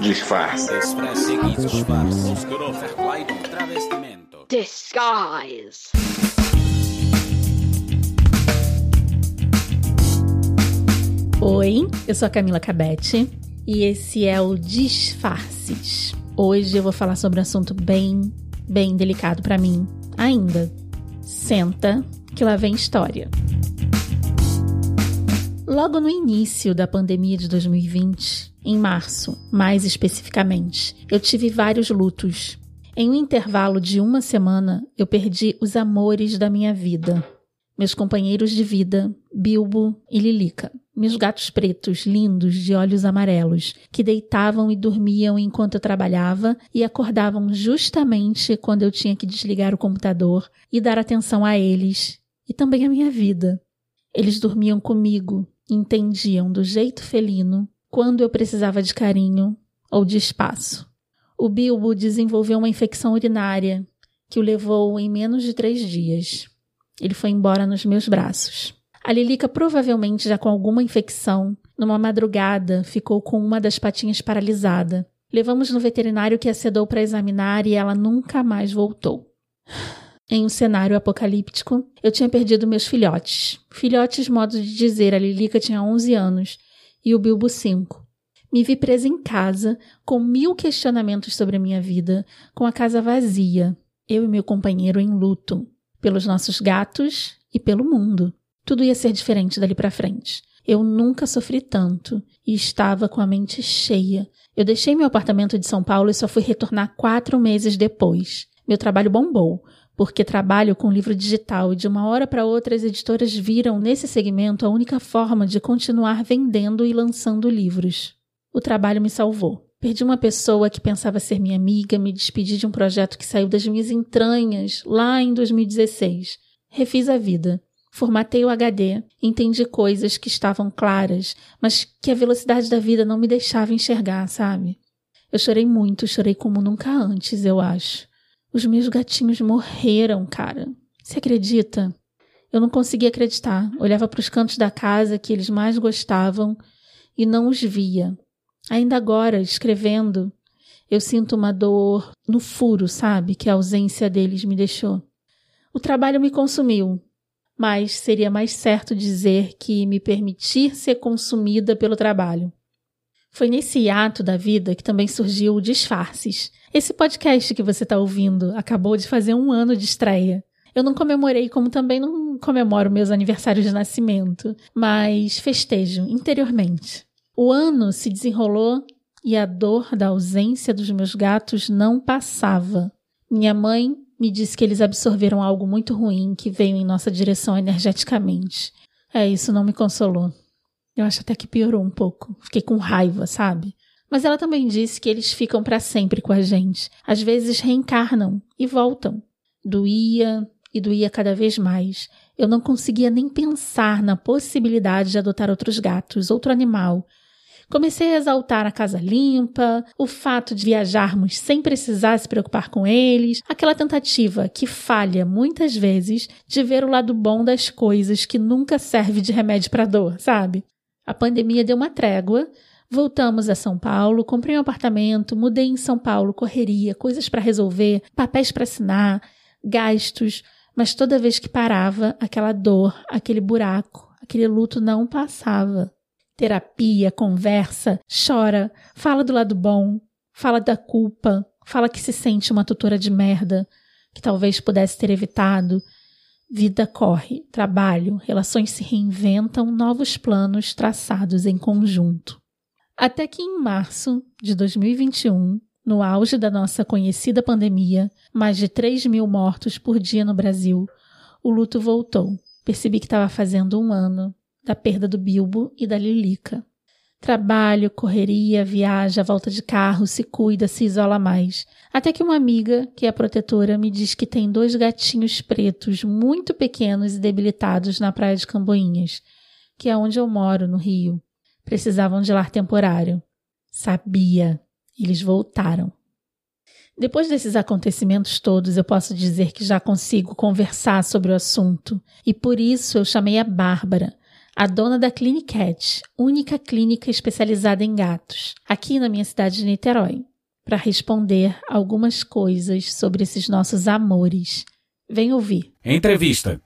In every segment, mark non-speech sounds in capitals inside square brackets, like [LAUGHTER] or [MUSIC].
Disfarce. Disguise. Oi, eu sou a Camila Cabete e esse é o Disfarces. Hoje eu vou falar sobre um assunto bem, bem delicado para mim ainda. Senta que lá vem história. Logo no início da pandemia de 2020, em março, mais especificamente, eu tive vários lutos. Em um intervalo de uma semana, eu perdi os amores da minha vida. Meus companheiros de vida, Bilbo e Lilica. Meus gatos pretos, lindos, de olhos amarelos, que deitavam e dormiam enquanto eu trabalhava e acordavam justamente quando eu tinha que desligar o computador e dar atenção a eles e também a minha vida. Eles dormiam comigo, entendiam do jeito felino quando eu precisava de carinho ou de espaço. O Bilbo desenvolveu uma infecção urinária que o levou em menos de três dias. Ele foi embora nos meus braços. A Lilica, provavelmente já com alguma infecção, numa madrugada ficou com uma das patinhas paralisada. Levamos no veterinário que a sedou para examinar e ela nunca mais voltou. Em um cenário apocalíptico, eu tinha perdido meus filhotes. Filhotes, modo de dizer, a Lilica tinha 11 anos e o Bilbo 5. Me vi presa em casa, com mil questionamentos sobre a minha vida, com a casa vazia, eu e meu companheiro em luto, pelos nossos gatos e pelo mundo. Tudo ia ser diferente dali para frente. Eu nunca sofri tanto e estava com a mente cheia. Eu deixei meu apartamento de São Paulo e só fui retornar quatro meses depois. Meu trabalho bombou porque trabalho com livro digital e de uma hora para outra as editoras viram nesse segmento a única forma de continuar vendendo e lançando livros. O trabalho me salvou. Perdi uma pessoa que pensava ser minha amiga, me despedi de um projeto que saiu das minhas entranhas lá em 2016. Refiz a vida. Formatei o HD, entendi coisas que estavam claras, mas que a velocidade da vida não me deixava enxergar, sabe? Eu chorei muito, chorei como nunca antes, eu acho. Os meus gatinhos morreram, cara. Você acredita? Eu não conseguia acreditar. Olhava para os cantos da casa que eles mais gostavam e não os via. Ainda agora, escrevendo, eu sinto uma dor no furo, sabe? Que a ausência deles me deixou. O trabalho me consumiu, mas seria mais certo dizer que me permitir ser consumida pelo trabalho. Foi nesse ato da vida que também surgiu o Disfarces. Esse podcast que você está ouvindo acabou de fazer um ano de estreia. Eu não comemorei, como também não comemoro meus aniversários de nascimento, mas festejo interiormente. O ano se desenrolou e a dor da ausência dos meus gatos não passava. Minha mãe me disse que eles absorveram algo muito ruim que veio em nossa direção energeticamente. É, isso não me consolou. Eu acho até que piorou um pouco. Fiquei com raiva, sabe? Mas ela também disse que eles ficam para sempre com a gente. Às vezes reencarnam e voltam. Doía e doía cada vez mais. Eu não conseguia nem pensar na possibilidade de adotar outros gatos, outro animal. Comecei a exaltar a casa limpa, o fato de viajarmos sem precisar se preocupar com eles, aquela tentativa que falha muitas vezes de ver o lado bom das coisas que nunca serve de remédio para dor, sabe? A pandemia deu uma trégua. Voltamos a São Paulo, comprei um apartamento, mudei em São Paulo, correria, coisas para resolver, papéis para assinar, gastos, mas toda vez que parava, aquela dor, aquele buraco, aquele luto não passava. Terapia, conversa, chora, fala do lado bom, fala da culpa, fala que se sente uma tutora de merda, que talvez pudesse ter evitado, Vida corre, trabalho, relações se reinventam, novos planos traçados em conjunto. Até que em março de 2021, no auge da nossa conhecida pandemia, mais de 3 mil mortos por dia no Brasil, o luto voltou. Percebi que estava fazendo um ano da perda do Bilbo e da Lilica. Trabalho, correria, viaja, volta de carro, se cuida, se isola mais. Até que uma amiga, que é protetora, me diz que tem dois gatinhos pretos muito pequenos e debilitados na praia de Camboinhas, que é onde eu moro, no Rio. Precisavam de lar temporário. Sabia. Eles voltaram. Depois desses acontecimentos todos, eu posso dizer que já consigo conversar sobre o assunto, e por isso eu chamei a Bárbara, a dona da Clinicat, única clínica especializada em gatos, aqui na minha cidade de Niterói, para responder algumas coisas sobre esses nossos amores. Vem ouvir. Entrevista.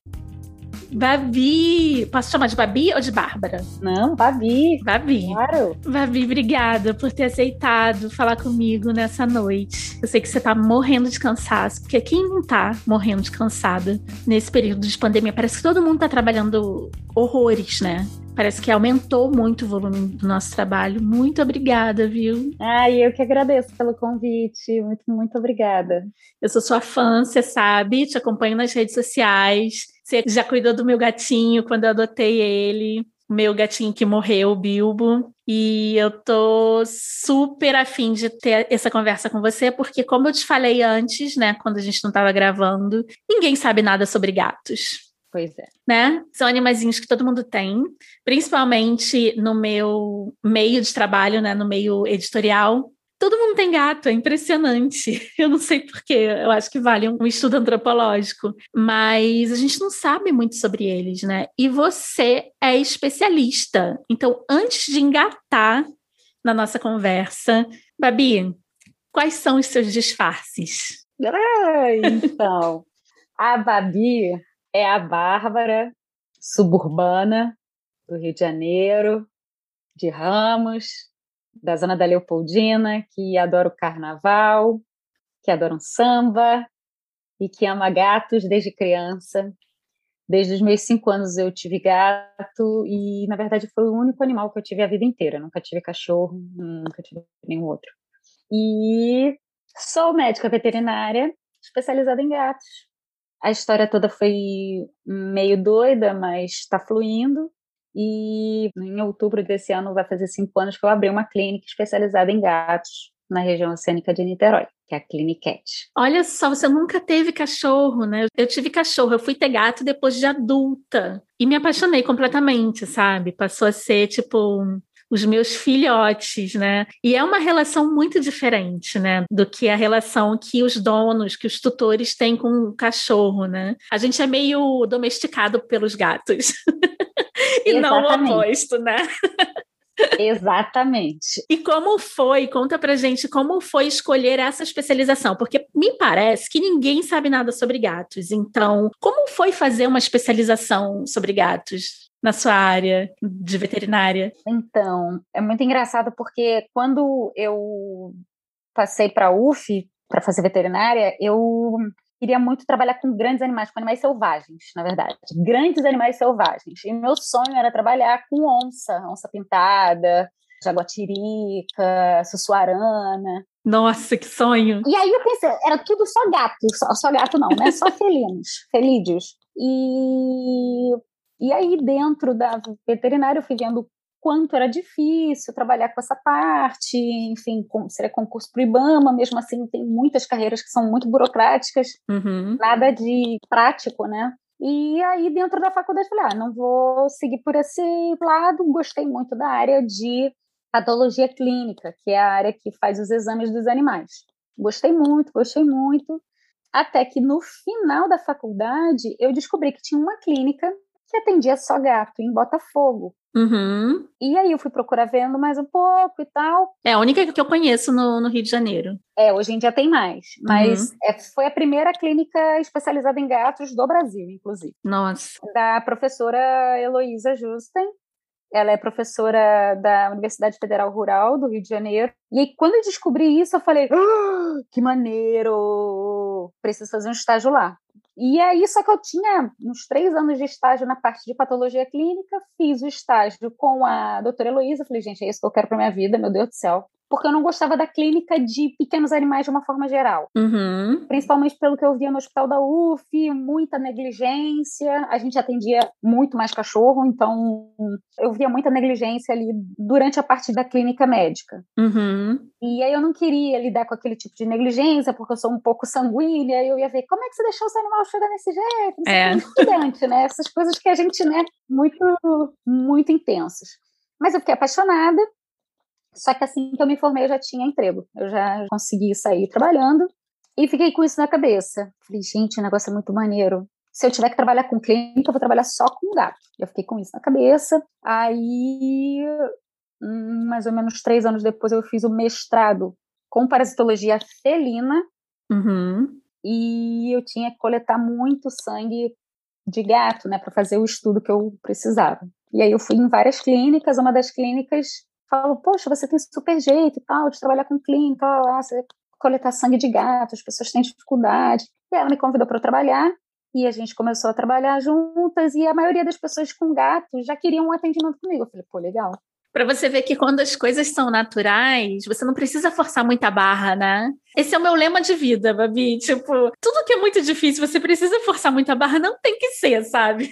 Babi! Posso chamar de Babi ou de Bárbara? Não, Babi. Babi. Claro. Babi, obrigada por ter aceitado falar comigo nessa noite. Eu sei que você tá morrendo de cansaço, porque quem não tá morrendo de cansada nesse período de pandemia? Parece que todo mundo tá trabalhando horrores, né? Parece que aumentou muito o volume do nosso trabalho. Muito obrigada, viu? Ai, eu que agradeço pelo convite. Muito, muito obrigada. Eu sou sua fã, você sabe, te acompanho nas redes sociais. Você já cuidou do meu gatinho quando eu adotei ele, meu gatinho que morreu, o Bilbo. E eu tô super afim de ter essa conversa com você, porque, como eu te falei antes, né, quando a gente não estava gravando, ninguém sabe nada sobre gatos. Pois é. Né? São animaizinhos que todo mundo tem, principalmente no meu meio de trabalho, né, no meio editorial. Todo mundo tem gato, é impressionante. [LAUGHS] Eu não sei porquê, eu acho que vale um estudo antropológico, mas a gente não sabe muito sobre eles, né? E você é especialista. Então, antes de engatar na nossa conversa, Babi, quais são os seus disfarces? Ah, então, a Babi é a Bárbara, suburbana do Rio de Janeiro, de Ramos, da zona da Leopoldina, que adora o carnaval, que adora um samba e que ama gatos desde criança. Desde os meus cinco anos eu tive gato e, na verdade, foi o único animal que eu tive a vida inteira. Nunca tive cachorro, nunca tive nenhum outro. E sou médica veterinária especializada em gatos. A história toda foi meio doida, mas está fluindo. E em outubro desse ano vai fazer cinco anos que eu abri uma clínica especializada em gatos na região oceânica de Niterói, que é a Clinicat. Olha só, você nunca teve cachorro, né? Eu tive cachorro, eu fui ter gato depois de adulta e me apaixonei completamente, sabe? Passou a ser tipo os meus filhotes, né? E é uma relação muito diferente, né, do que a relação que os donos, que os tutores têm com o cachorro, né? A gente é meio domesticado pelos gatos. [LAUGHS] [LAUGHS] e não o oposto, né? Exatamente. E como foi? Conta pra gente como foi escolher essa especialização, porque me parece que ninguém sabe nada sobre gatos. Então, como foi fazer uma especialização sobre gatos? Na sua área de veterinária? Então, é muito engraçado porque quando eu passei para a UF para fazer veterinária, eu queria muito trabalhar com grandes animais, com animais selvagens, na verdade. Grandes animais selvagens. E meu sonho era trabalhar com onça, onça pintada, jaguatirica, sussuarana. Nossa, que sonho! E aí eu pensei, era tudo só gato, só, só gato não, né? Só [LAUGHS] felinos, felídeos. E, e aí dentro da veterinária eu fui vendo quanto era difícil trabalhar com essa parte, enfim, com, seria concurso para o IBAMA, mesmo assim tem muitas carreiras que são muito burocráticas, uhum. nada de prático, né? E aí, dentro da faculdade, falei, ah, não vou seguir por esse lado, gostei muito da área de patologia clínica, que é a área que faz os exames dos animais. Gostei muito, gostei muito, até que no final da faculdade eu descobri que tinha uma clínica que atendia só gato em Botafogo. Uhum. E aí eu fui procurar vendo mais um pouco e tal. É a única que eu conheço no, no Rio de Janeiro. É, hoje em dia tem mais. Mas uhum. é, foi a primeira clínica especializada em gatos do Brasil, inclusive. Nossa. Da professora Heloísa Justen. Ela é professora da Universidade Federal Rural do Rio de Janeiro. E aí, quando eu descobri isso, eu falei: ah, que maneiro! Preciso fazer um estágio lá. E aí, só que eu tinha uns três anos de estágio na parte de patologia clínica, fiz o estágio com a doutora Heloísa, falei, gente, é isso que eu quero para minha vida, meu Deus do céu porque eu não gostava da clínica de pequenos animais de uma forma geral. Uhum. Principalmente pelo que eu via no hospital da UF, muita negligência. A gente atendia muito mais cachorro, então eu via muita negligência ali durante a parte da clínica médica. Uhum. E aí eu não queria lidar com aquele tipo de negligência, porque eu sou um pouco sanguínea, e eu ia ver como é que você deixou seu animal chegar nesse jeito? é. estudante, né? Essas coisas que a gente, né, muito, muito intensas. Mas eu fiquei apaixonada só que assim que eu me formei, eu já tinha emprego. Eu já consegui sair trabalhando e fiquei com isso na cabeça. Falei, gente, o negócio é muito maneiro. se eu tiver que trabalhar com clínica, eu vou trabalhar só com gato. Eu fiquei com isso na cabeça. Aí, mais ou menos três anos depois, eu fiz o mestrado com parasitologia felina. Uhum. E eu tinha que coletar muito sangue de gato, né, para fazer o estudo que eu precisava. E aí eu fui em várias clínicas, uma das clínicas falou, poxa, você tem super jeito e tal, de trabalhar com clínica, lá, você coletar sangue de gato, as pessoas têm dificuldade. E ela me convidou para trabalhar, e a gente começou a trabalhar juntas, e a maioria das pessoas com gato já queriam um atendimento comigo. Eu falei, pô, legal. Para você ver que quando as coisas são naturais, você não precisa forçar muita barra, né? Esse é o meu lema de vida, Babi. Tipo, tudo que é muito difícil, você precisa forçar muita barra, não tem que ser, sabe?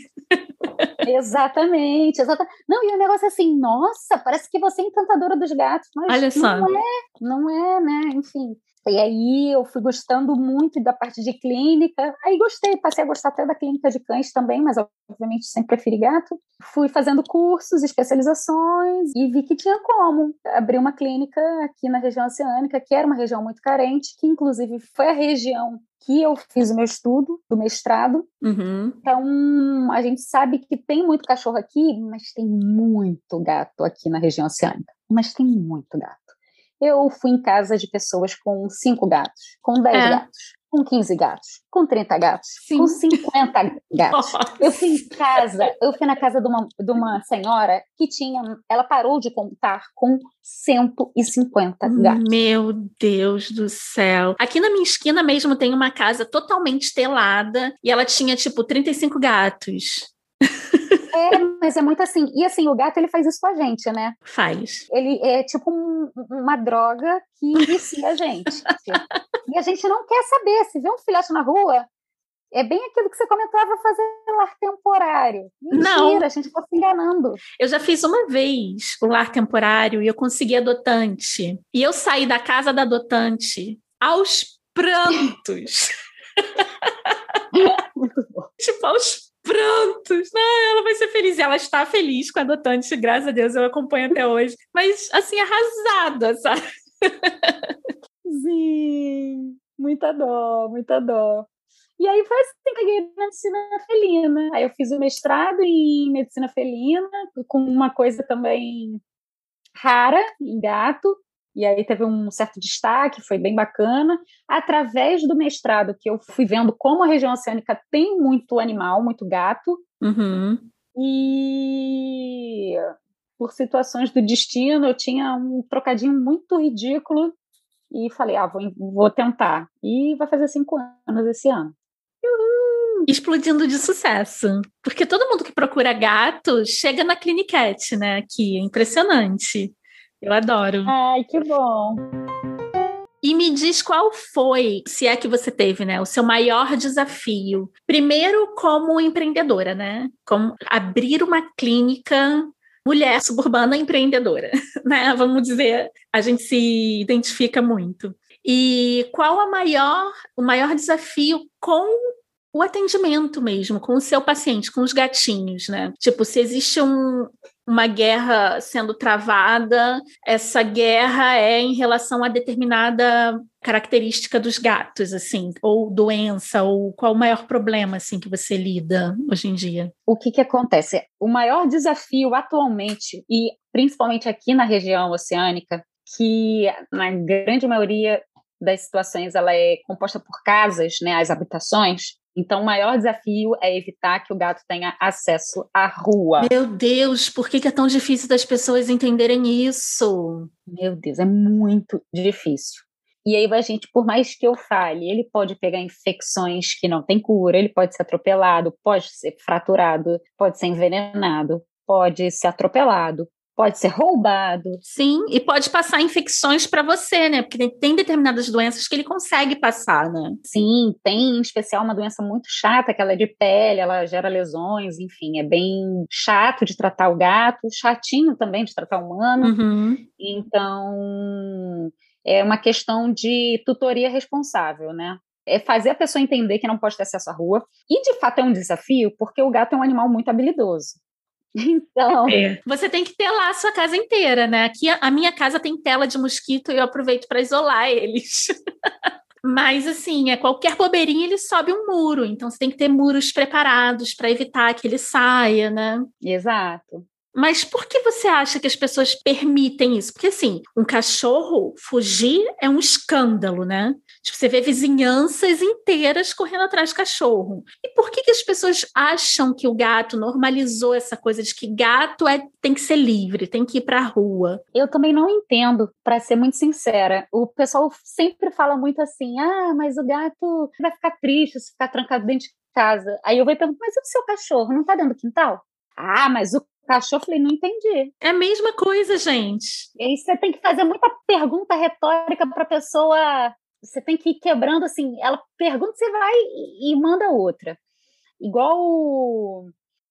exatamente, exatamente. Não, e o negócio é assim, nossa, parece que você é encantadora dos gatos, mas Olha só. não é, não é, né? Enfim. E aí eu fui gostando muito da parte de clínica. Aí gostei, passei a gostar até da clínica de cães também, mas obviamente sempre preferi gato. Fui fazendo cursos, especializações e vi que tinha como abrir uma clínica aqui na região oceânica, que era uma região muito carente, que inclusive foi a região que eu fiz o meu estudo do mestrado. Uhum. Então, a gente sabe que tem muito cachorro aqui, mas tem muito gato aqui na região oceânica. Mas tem muito gato. Eu fui em casa de pessoas com cinco gatos, com dez é. gatos, com 15 gatos, com 30 gatos, Sim. com 50 [LAUGHS] gatos. Nossa. Eu fui em casa, eu fui na casa de uma, de uma senhora que tinha, ela parou de contar com 150 gatos. Meu Deus do céu. Aqui na minha esquina mesmo tem uma casa totalmente telada e ela tinha tipo 35 gatos. É, mas é muito assim. E assim, o gato ele faz isso com a gente, né? Faz. Ele é tipo um, uma droga que vicia a gente. e a gente não quer saber. Se vê um filhote na rua, é bem aquilo que você comentava fazer lar temporário. Mentira, não. a gente está se enganando. Eu já fiz uma vez o lar temporário e eu consegui adotante. E eu saí da casa da adotante aos prantos. [LAUGHS] tipo, aos prontos, né? Ela vai ser feliz. Ela está feliz com a adotante, graças a Deus, eu acompanho até hoje. Mas, assim, arrasada, sabe? [LAUGHS] Sim, muita dó, muita dó. E aí foi assim que peguei na medicina felina. Aí eu fiz o mestrado em medicina felina, com uma coisa também rara em gato, e aí teve um certo destaque, foi bem bacana. Através do mestrado, que eu fui vendo como a região oceânica tem muito animal, muito gato. Uhum. E por situações do destino, eu tinha um trocadinho muito ridículo e falei, ah, vou, vou tentar. E vai fazer cinco anos esse ano. Explodindo de sucesso. Porque todo mundo que procura gato chega na Cliniquete, né? Aqui, é impressionante. Eu adoro. Ai, que bom. E me diz qual foi, se é que você teve, né, o seu maior desafio. Primeiro, como empreendedora, né? Como abrir uma clínica mulher suburbana empreendedora, [LAUGHS] né? Vamos dizer, a gente se identifica muito. E qual a maior, o maior desafio com o atendimento mesmo, com o seu paciente, com os gatinhos, né? Tipo, se existe um, uma guerra sendo travada, essa guerra é em relação a determinada característica dos gatos, assim, ou doença, ou qual o maior problema, assim, que você lida hoje em dia? O que que acontece? O maior desafio atualmente, e principalmente aqui na região oceânica, que na grande maioria das situações ela é composta por casas, né, as habitações, então, o maior desafio é evitar que o gato tenha acesso à rua. Meu Deus, por que é tão difícil das pessoas entenderem isso? Meu Deus, é muito difícil. E aí a gente, por mais que eu fale, ele pode pegar infecções que não tem cura, ele pode ser atropelado, pode ser fraturado, pode ser envenenado, pode ser atropelado, pode ser roubado. Sim, e pode passar infecções para você, né? Porque tem, determinadas doenças que ele consegue passar, né? Sim, tem em especial uma doença muito chata, que ela é de pele, ela gera lesões, enfim, é bem chato de tratar o gato, chatinho também de tratar o humano. Uhum. Então, é uma questão de tutoria responsável, né? é fazer a pessoa entender que não pode ter acesso à rua. E de fato é um desafio, porque o gato é um animal muito habilidoso. Então. É. Você tem que ter lá a sua casa inteira, né? Aqui a minha casa tem tela de mosquito e eu aproveito para isolar eles. [LAUGHS] Mas assim, é qualquer bobeirinha ele sobe um muro, então você tem que ter muros preparados para evitar que ele saia, né? Exato. Mas por que você acha que as pessoas permitem isso? Porque, assim, um cachorro fugir é um escândalo, né? Tipo, você vê vizinhanças inteiras correndo atrás do cachorro. E por que, que as pessoas acham que o gato normalizou essa coisa de que gato é, tem que ser livre, tem que ir pra rua? Eu também não entendo, para ser muito sincera. O pessoal sempre fala muito assim: ah, mas o gato vai ficar triste se ficar trancado dentro de casa. Aí eu vou perguntar: mas e o seu cachorro? Não tá dentro do quintal? Ah, mas o cachorro, falei, não entendi. É a mesma coisa, gente. E aí você tem que fazer muita pergunta retórica para a pessoa. Você tem que ir quebrando assim. Ela pergunta, você vai e, e manda outra. Igual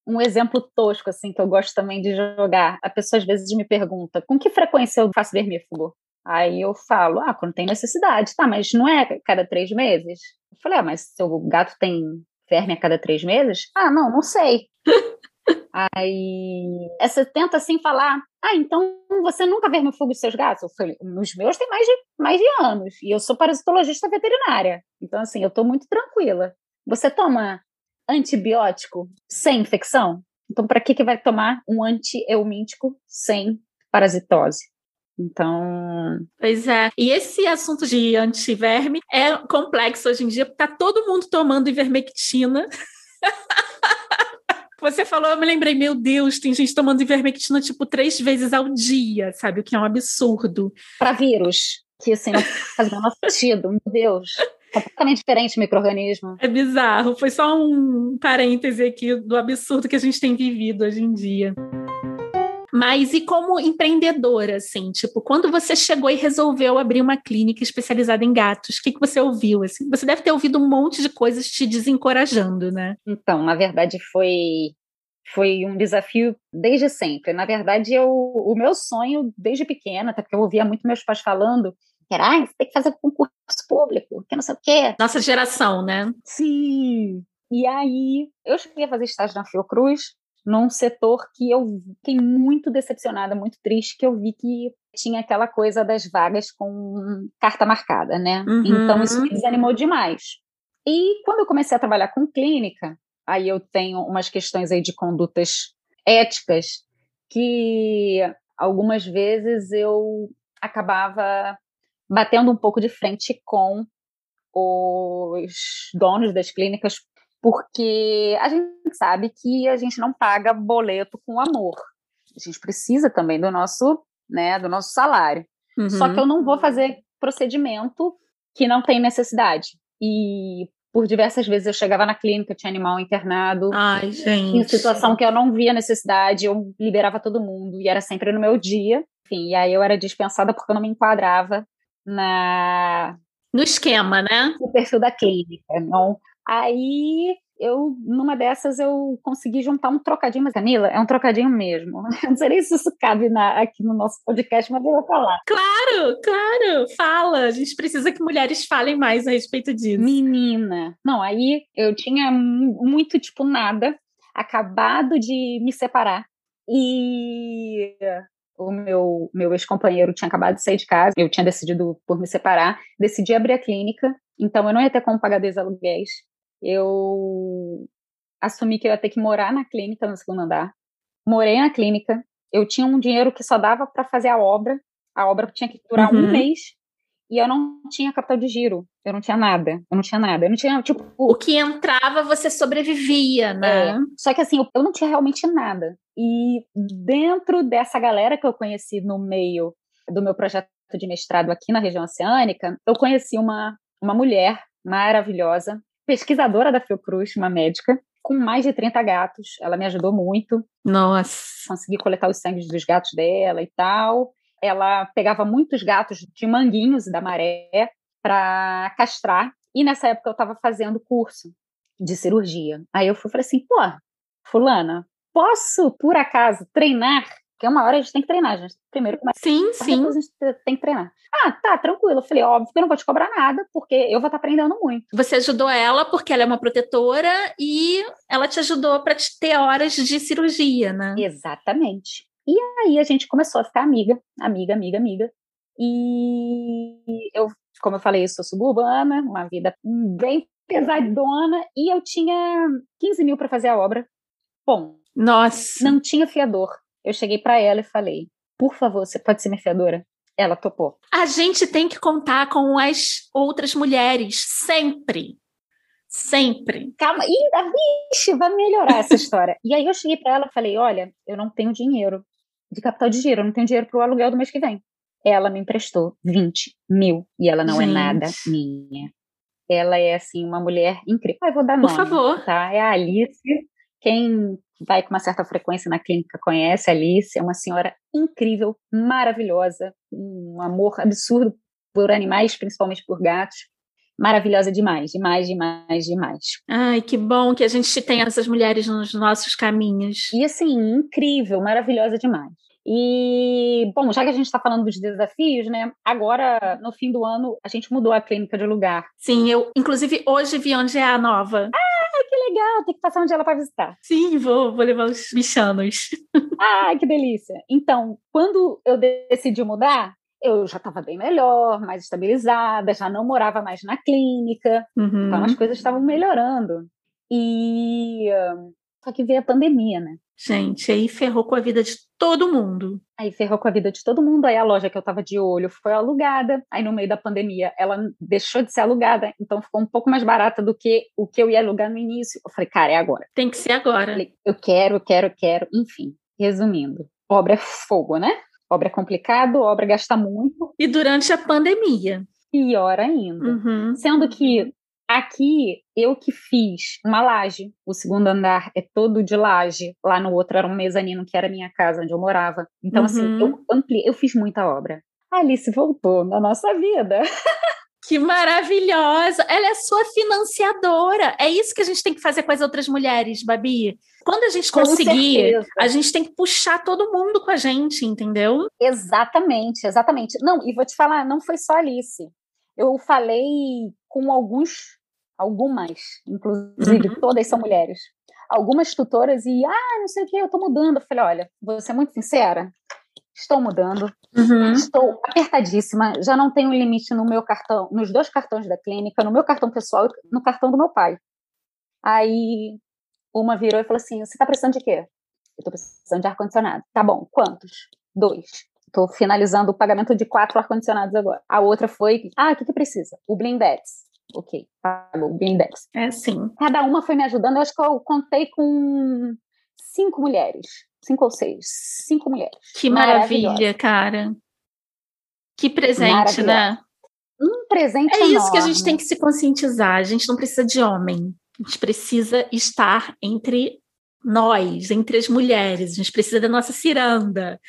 um exemplo tosco, assim, que eu gosto também de jogar. A pessoa às vezes me pergunta: com que frequência eu faço vermífugo? Aí eu falo: ah, quando tem necessidade. Tá, mas não é cada três meses? Eu falei: ah, mas seu gato tem verme a cada três meses? Ah, não, não sei. Aí você tenta assim falar: ah, então você nunca vermifuga os seus gatos? Eu falei: os meus têm mais de, mais de anos e eu sou parasitologista veterinária. Então, assim, eu estou muito tranquila. Você toma antibiótico sem infecção? Então, para que, que vai tomar um antieumíntico sem parasitose? Então. Pois é. E esse assunto de antiverme é complexo hoje em dia, porque está todo mundo tomando ivermectina. [LAUGHS] Você falou, eu me lembrei, meu Deus, tem gente tomando ivermectina tipo três vezes ao dia, sabe? O que é um absurdo. Para vírus, que assim, não [LAUGHS] faz o menor sentido, meu Deus. Completamente diferente o microorganismo. É bizarro. Foi só um parêntese aqui do absurdo que a gente tem vivido hoje em dia. Mas e como empreendedora, assim, tipo, quando você chegou e resolveu abrir uma clínica especializada em gatos, o que, que você ouviu? Assim? Você deve ter ouvido um monte de coisas te desencorajando, né? Então, na verdade, foi foi um desafio desde sempre. Na verdade, eu, o meu sonho desde pequena, até porque eu ouvia muito meus pais falando, era, ah, você tem que fazer concurso público, que não sei o quê. Nossa geração, né? Sim. E aí, eu cheguei a fazer estágio na Fiocruz, num setor que eu fiquei muito decepcionada, muito triste, que eu vi que tinha aquela coisa das vagas com carta marcada, né? Uhum. Então isso me desanimou demais. E quando eu comecei a trabalhar com clínica, aí eu tenho umas questões aí de condutas éticas que algumas vezes eu acabava batendo um pouco de frente com os donos das clínicas porque a gente sabe que a gente não paga boleto com amor. A gente precisa também do nosso, né, do nosso salário. Uhum. Só que eu não vou fazer procedimento que não tem necessidade. E por diversas vezes eu chegava na clínica, tinha animal internado. Ai, gente. Em situação que eu não via necessidade, eu liberava todo mundo e era sempre no meu dia. Enfim, e aí eu era dispensada porque eu não me enquadrava na no esquema, né? No perfil da clínica. Não, Aí eu, numa dessas, eu consegui juntar um trocadinho, mas Camila, é um trocadinho mesmo. [LAUGHS] Não sei nem se isso cabe na, aqui no nosso podcast, mas eu vou falar. Claro, claro, fala. A gente precisa que mulheres falem mais a respeito disso. Menina. Não, aí eu tinha muito, tipo, nada, acabado de me separar. E o meu, meu ex-companheiro tinha acabado de sair de casa, eu tinha decidido por me separar, decidi abrir a clínica, então eu não ia ter como pagar dois aluguéis eu assumi que eu ia ter que morar na clínica no segundo andar. Morei na clínica. Eu tinha um dinheiro que só dava para fazer a obra. A obra tinha que durar uhum. um mês. E eu não tinha capital de giro. Eu não tinha nada. Eu não tinha nada. Eu não tinha, tipo. O que entrava, você sobrevivia, né? É. Só que assim, eu, eu não tinha realmente nada. E dentro dessa galera que eu conheci no meio do meu projeto de mestrado aqui na região oceânica, eu conheci uma, uma mulher maravilhosa pesquisadora da Fiocruz, uma médica, com mais de 30 gatos. Ela me ajudou muito. Nossa. Consegui coletar os sangues dos gatos dela e tal. Ela pegava muitos gatos de manguinhos da maré para castrar. E nessa época eu estava fazendo curso de cirurgia. Aí eu fui falei assim, pô, fulana, posso, por acaso, treinar porque uma hora a gente tem que treinar, gente. Primeiro começa. Sim, sim. a gente tem que treinar. Ah, tá, tranquilo. Eu falei, óbvio que eu não vou te cobrar nada, porque eu vou estar tá aprendendo muito. Você ajudou ela porque ela é uma protetora e ela te ajudou para ter horas de cirurgia, né? Exatamente. E aí a gente começou a ficar amiga, amiga, amiga, amiga. E eu como eu falei, eu sou suburbana, uma vida bem pesadona, e eu tinha 15 mil para fazer a obra. Bom, nossa, não tinha fiador. Eu cheguei para ela e falei: por favor, você pode ser minha fiadora? Ela topou. A gente tem que contar com as outras mulheres, sempre. Sempre. Calma, e a vixe, vai melhorar essa [LAUGHS] história. E aí eu cheguei para ela e falei: olha, eu não tenho dinheiro de capital de giro, eu não tenho dinheiro para o aluguel do mês que vem. Ela me emprestou 20 mil e ela não Gente. é nada minha. Ela é assim uma mulher incrível. Ah, eu vou dar nome. Por favor. Tá? É a Alice. Quem vai com uma certa frequência na clínica conhece a Alice, é uma senhora incrível, maravilhosa, um amor absurdo por animais, principalmente por gatos. Maravilhosa demais, demais, demais, demais. Ai, que bom que a gente tem essas mulheres nos nossos caminhos. E assim, incrível, maravilhosa demais. E, bom, já que a gente está falando dos desafios, né? Agora, no fim do ano, a gente mudou a clínica de lugar. Sim, eu, inclusive, hoje vi onde é a nova. Ah, que legal! Tem que passar onde ela para visitar. Sim, vou, vou levar os bichanos. ah, que delícia! Então, quando eu decidi mudar, eu já estava bem melhor, mais estabilizada, já não morava mais na clínica, uhum. então as coisas estavam melhorando. E só que veio a pandemia, né? Gente, aí ferrou com a vida de todo mundo. Aí ferrou com a vida de todo mundo. Aí a loja que eu tava de olho foi alugada. Aí no meio da pandemia ela deixou de ser alugada, então ficou um pouco mais barata do que o que eu ia alugar no início. Eu falei, cara, é agora. Tem que ser agora. Eu, falei, eu quero, quero, quero. Enfim, resumindo, obra é fogo, né? Obra é complicado, obra gasta muito. E durante a pandemia. Pior ainda. Uhum. Sendo que Aqui, eu que fiz uma laje. O segundo andar é todo de laje. Lá no outro era um mezanino, que era a minha casa, onde eu morava. Então, assim, uhum. assim, eu ampliei, eu fiz muita obra. A Alice voltou na nossa vida. [LAUGHS] Que maravilhosa! Ela é sua financiadora. É isso que a gente tem que fazer com as outras mulheres, Babi. Quando a gente conseguir, a gente tem que puxar todo mundo com a gente, entendeu? Exatamente, exatamente. Não, e vou te falar, não foi só Alice. Eu falei com alguns algumas, inclusive uhum. todas são mulheres. Algumas tutoras e, ah, não sei o que, eu estou mudando. Eu falei, olha, vou ser muito sincera, estou mudando, uhum. estou apertadíssima, já não tenho limite no meu cartão, nos dois cartões da clínica, no meu cartão pessoal e no cartão do meu pai. Aí uma virou e falou assim: Você está precisando de quê? Eu estou precisando de ar-condicionado. Tá bom, quantos? Dois. Estou finalizando o pagamento de quatro ar-condicionados agora. A outra foi: Ah, o que, que precisa? O Blindex ok, pagou o Blindex. É sim. Cada uma foi me ajudando, eu acho que eu contei com cinco mulheres, cinco ou seis, cinco mulheres. Que maravilha, cara. Que presente, né? Um presente É enorme. isso que a gente tem que se conscientizar, a gente não precisa de homem, a gente precisa estar entre nós, entre as mulheres, a gente precisa da nossa ciranda,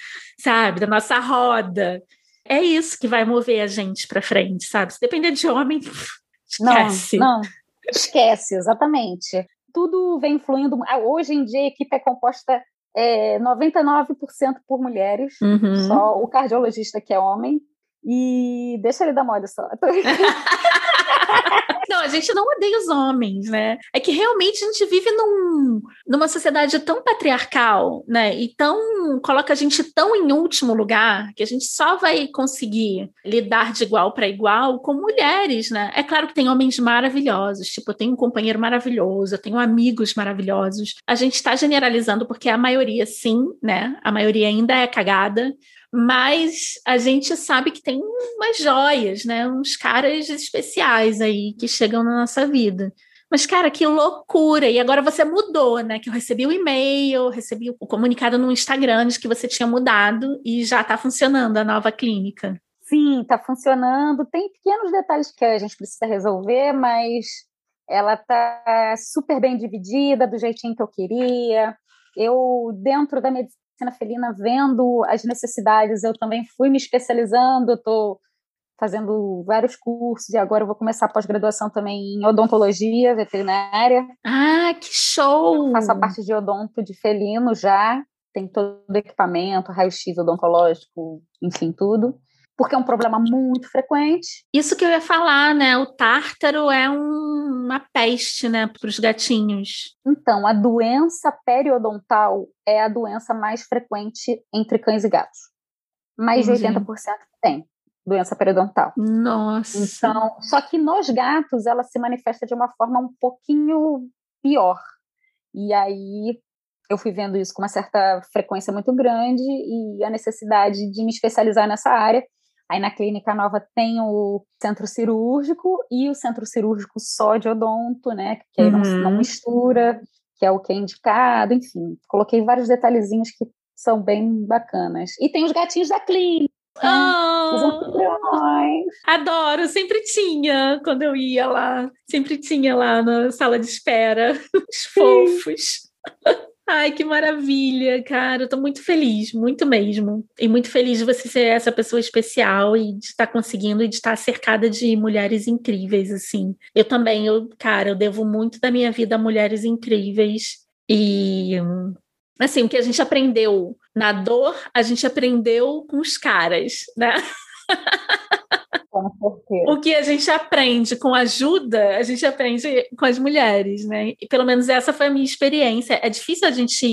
sabe, da nossa roda. É isso que vai mover a gente para frente, sabe? Se depender de homem, [LAUGHS] Esquece. Não, não, esquece, exatamente. Tudo vem fluindo. Ah, hoje em dia a equipe é composta é, 99% por mulheres, uhum. só o cardiologista que é homem. E deixa ele dar moda só. [LAUGHS] [LAUGHS] Não, a gente não odeia os homens, né? É que realmente a gente vive num, numa sociedade tão patriarcal, né? E tão coloca a gente tão em último lugar que a gente só vai conseguir lidar de igual para igual com mulheres, né? É claro que tem homens maravilhosos, tipo, eu tenho um companheiro maravilhoso, eu tenho amigos maravilhosos. A gente está generalizando porque a maioria, sim, né? A maioria ainda é cagada, mas a gente sabe que tem umas joias, né? Uns caras especiais aí que chegam na nossa vida. Mas, cara, que loucura! E agora você mudou, né? Que eu recebi o e-mail, recebi o comunicado no Instagram de que você tinha mudado e já está funcionando a nova clínica. Sim, está funcionando. Tem pequenos detalhes que a gente precisa resolver, mas ela está super bem dividida, do jeitinho que eu queria. Eu, dentro da medicina, medicina felina vendo as necessidades. Eu também fui me especializando, estou fazendo vários cursos e agora eu vou começar a pós-graduação também em odontologia veterinária. Ah, que show! Eu faço a parte de odonto de felino já, tem todo o equipamento, raio-x odontológico, enfim, tudo porque é um problema muito frequente. Isso que eu ia falar, né? O tártaro é um, uma peste, né, para os gatinhos. Então, a doença periodontal é a doença mais frequente entre cães e gatos. Mais Entendi. de 80% tem. doença periodontal. Nossa. Então, só que nos gatos ela se manifesta de uma forma um pouquinho pior. E aí eu fui vendo isso com uma certa frequência muito grande e a necessidade de me especializar nessa área. Aí na clínica nova tem o centro cirúrgico e o centro cirúrgico só de odonto, né? Que aí uhum. não, não mistura, que é o que é indicado, enfim. Coloquei vários detalhezinhos que são bem bacanas. E tem os gatinhos da clínica. Oh, adoro, sempre tinha quando eu ia lá, sempre tinha lá na sala de espera, [LAUGHS] os fofos. [LAUGHS] Ai, que maravilha, cara. Eu tô muito feliz, muito mesmo. E muito feliz de você ser essa pessoa especial e de estar conseguindo e de estar cercada de mulheres incríveis, assim. Eu também, eu, cara, eu devo muito da minha vida a mulheres incríveis. E assim, o que a gente aprendeu na dor, a gente aprendeu com os caras, né? [LAUGHS] O que a gente aprende com ajuda, a gente aprende com as mulheres, né? E pelo menos essa foi a minha experiência. É difícil a gente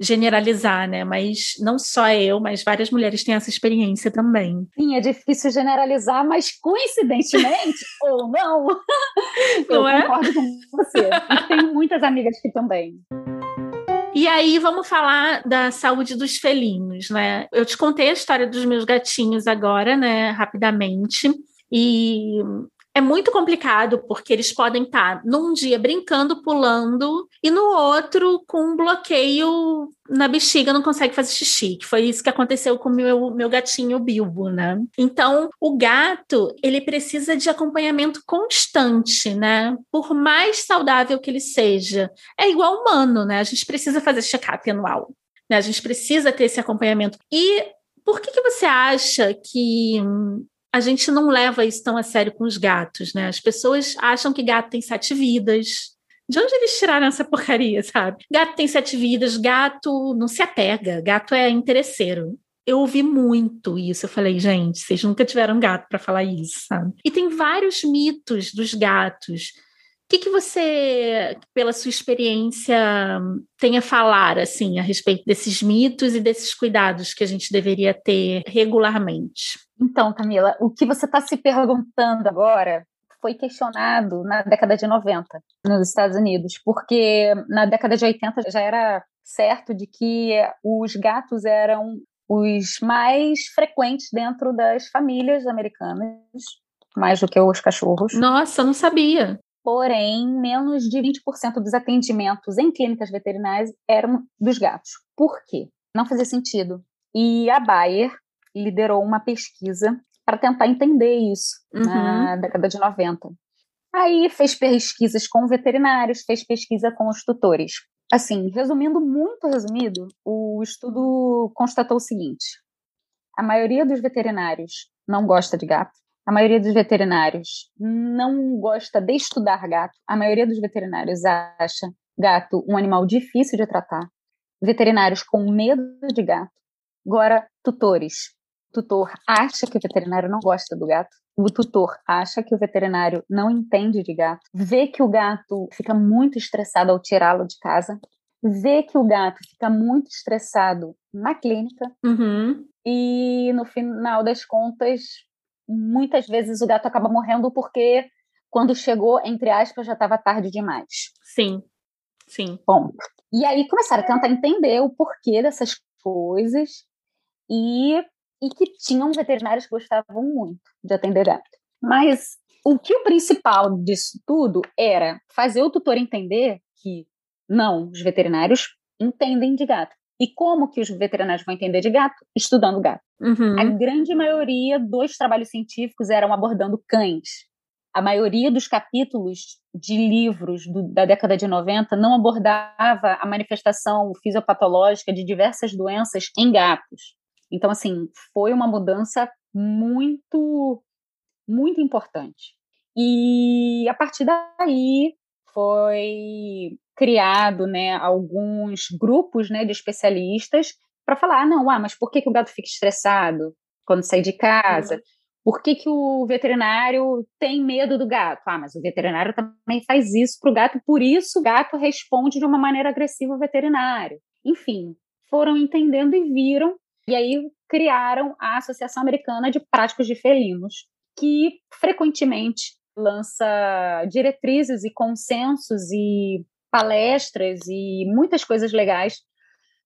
generalizar, né? Mas não só eu, mas várias mulheres têm essa experiência também. Sim, é difícil generalizar, mas coincidentemente [LAUGHS] ou não, não eu é? concordo com você. E tenho muitas amigas que também. E aí vamos falar da saúde dos felinos, né? Eu te contei a história dos meus gatinhos agora, né, rapidamente. E é muito complicado porque eles podem estar num dia brincando, pulando, e no outro com um bloqueio na bexiga, não consegue fazer xixi, que foi isso que aconteceu com o meu, meu gatinho Bilbo, né? Então, o gato, ele precisa de acompanhamento constante, né? Por mais saudável que ele seja. É igual humano, né? A gente precisa fazer check-up anual. Né? A gente precisa ter esse acompanhamento. E por que, que você acha que a gente não leva isso tão a sério com os gatos, né? As pessoas acham que gato tem sete vidas. De onde eles tiraram essa porcaria, [LAUGHS] sabe? Gato tem sete vidas, gato não se apega, gato é interesseiro. Eu ouvi muito isso. Eu falei, gente, vocês nunca tiveram gato para falar isso, sabe? E tem vários mitos dos gatos. O que, que você, pela sua experiência, tem a falar assim a respeito desses mitos e desses cuidados que a gente deveria ter regularmente? Então, Camila, o que você está se perguntando agora foi questionado na década de 90 nos Estados Unidos, porque na década de 80 já era certo de que os gatos eram os mais frequentes dentro das famílias americanas, mais do que os cachorros. Nossa, não sabia. Porém, menos de 20% dos atendimentos em clínicas veterinárias eram dos gatos. Por quê? Não fazia sentido. E a Bayer liderou uma pesquisa para tentar entender isso uhum. na década de 90. Aí fez pesquisas com veterinários, fez pesquisa com os tutores. Assim, resumindo muito resumido, o estudo constatou o seguinte: a maioria dos veterinários não gosta de gato, a maioria dos veterinários não gosta de estudar gato, a maioria dos veterinários acha gato um animal difícil de tratar, veterinários com medo de gato. Agora, tutores tutor acha que o veterinário não gosta do gato, o tutor acha que o veterinário não entende de gato, vê que o gato fica muito estressado ao tirá-lo de casa, vê que o gato fica muito estressado na clínica uhum. e no final das contas, muitas vezes o gato acaba morrendo porque quando chegou, entre aspas, já estava tarde demais. Sim, sim. Ponto. E aí começaram a tentar entender o porquê dessas coisas e e que tinham veterinários que gostavam muito de atender gato. Mas o que o principal disso tudo era fazer o tutor entender que não, os veterinários entendem de gato. E como que os veterinários vão entender de gato? Estudando gato. Uhum. A grande maioria dos trabalhos científicos eram abordando cães. A maioria dos capítulos de livros do, da década de 90 não abordava a manifestação fisiopatológica de diversas doenças em gatos. Então, assim, foi uma mudança muito, muito importante. E a partir daí foi criado, né, alguns grupos, né, de especialistas para falar, ah, não, ah, mas por que, que o gato fica estressado quando sai de casa? Uhum. Por que, que o veterinário tem medo do gato? Ah, mas o veterinário também faz isso para o gato, por isso o gato responde de uma maneira agressiva ao veterinário. Enfim, foram entendendo e viram e aí criaram a Associação Americana de Práticos de Felinos, que frequentemente lança diretrizes e consensos e palestras e muitas coisas legais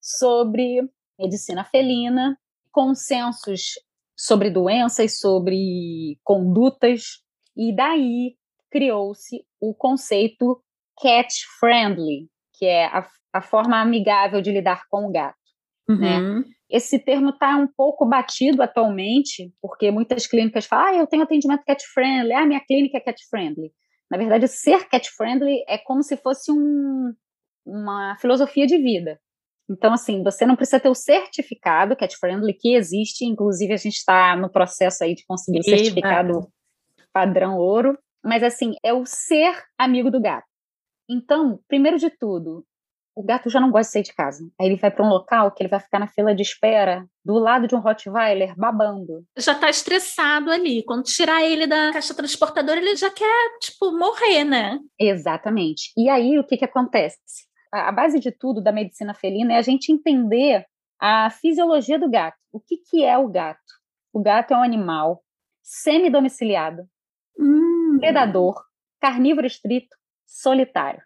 sobre medicina felina, consensos sobre doenças, sobre condutas, e daí criou-se o conceito cat friendly, que é a, a forma amigável de lidar com o gato. Né? Uhum. Né? Esse termo está um pouco batido atualmente, porque muitas clínicas falam, ah, eu tenho atendimento cat friendly, ah, minha clínica é cat friendly. Na verdade, ser cat friendly é como se fosse um, uma filosofia de vida. Então, assim, você não precisa ter o certificado cat friendly que existe, inclusive a gente está no processo aí de conseguir o certificado padrão ouro, mas assim, é o ser amigo do gato. Então, primeiro de tudo, o gato já não gosta de sair de casa. Aí ele vai para um local que ele vai ficar na fila de espera, do lado de um Rottweiler, babando. Já tá estressado ali. Quando tirar ele da caixa transportadora, ele já quer, tipo, morrer, né? Exatamente. E aí, o que que acontece? A base de tudo da medicina felina é a gente entender a fisiologia do gato. O que que é o gato? O gato é um animal semi-domiciliado, hum. predador, carnívoro estrito, solitário.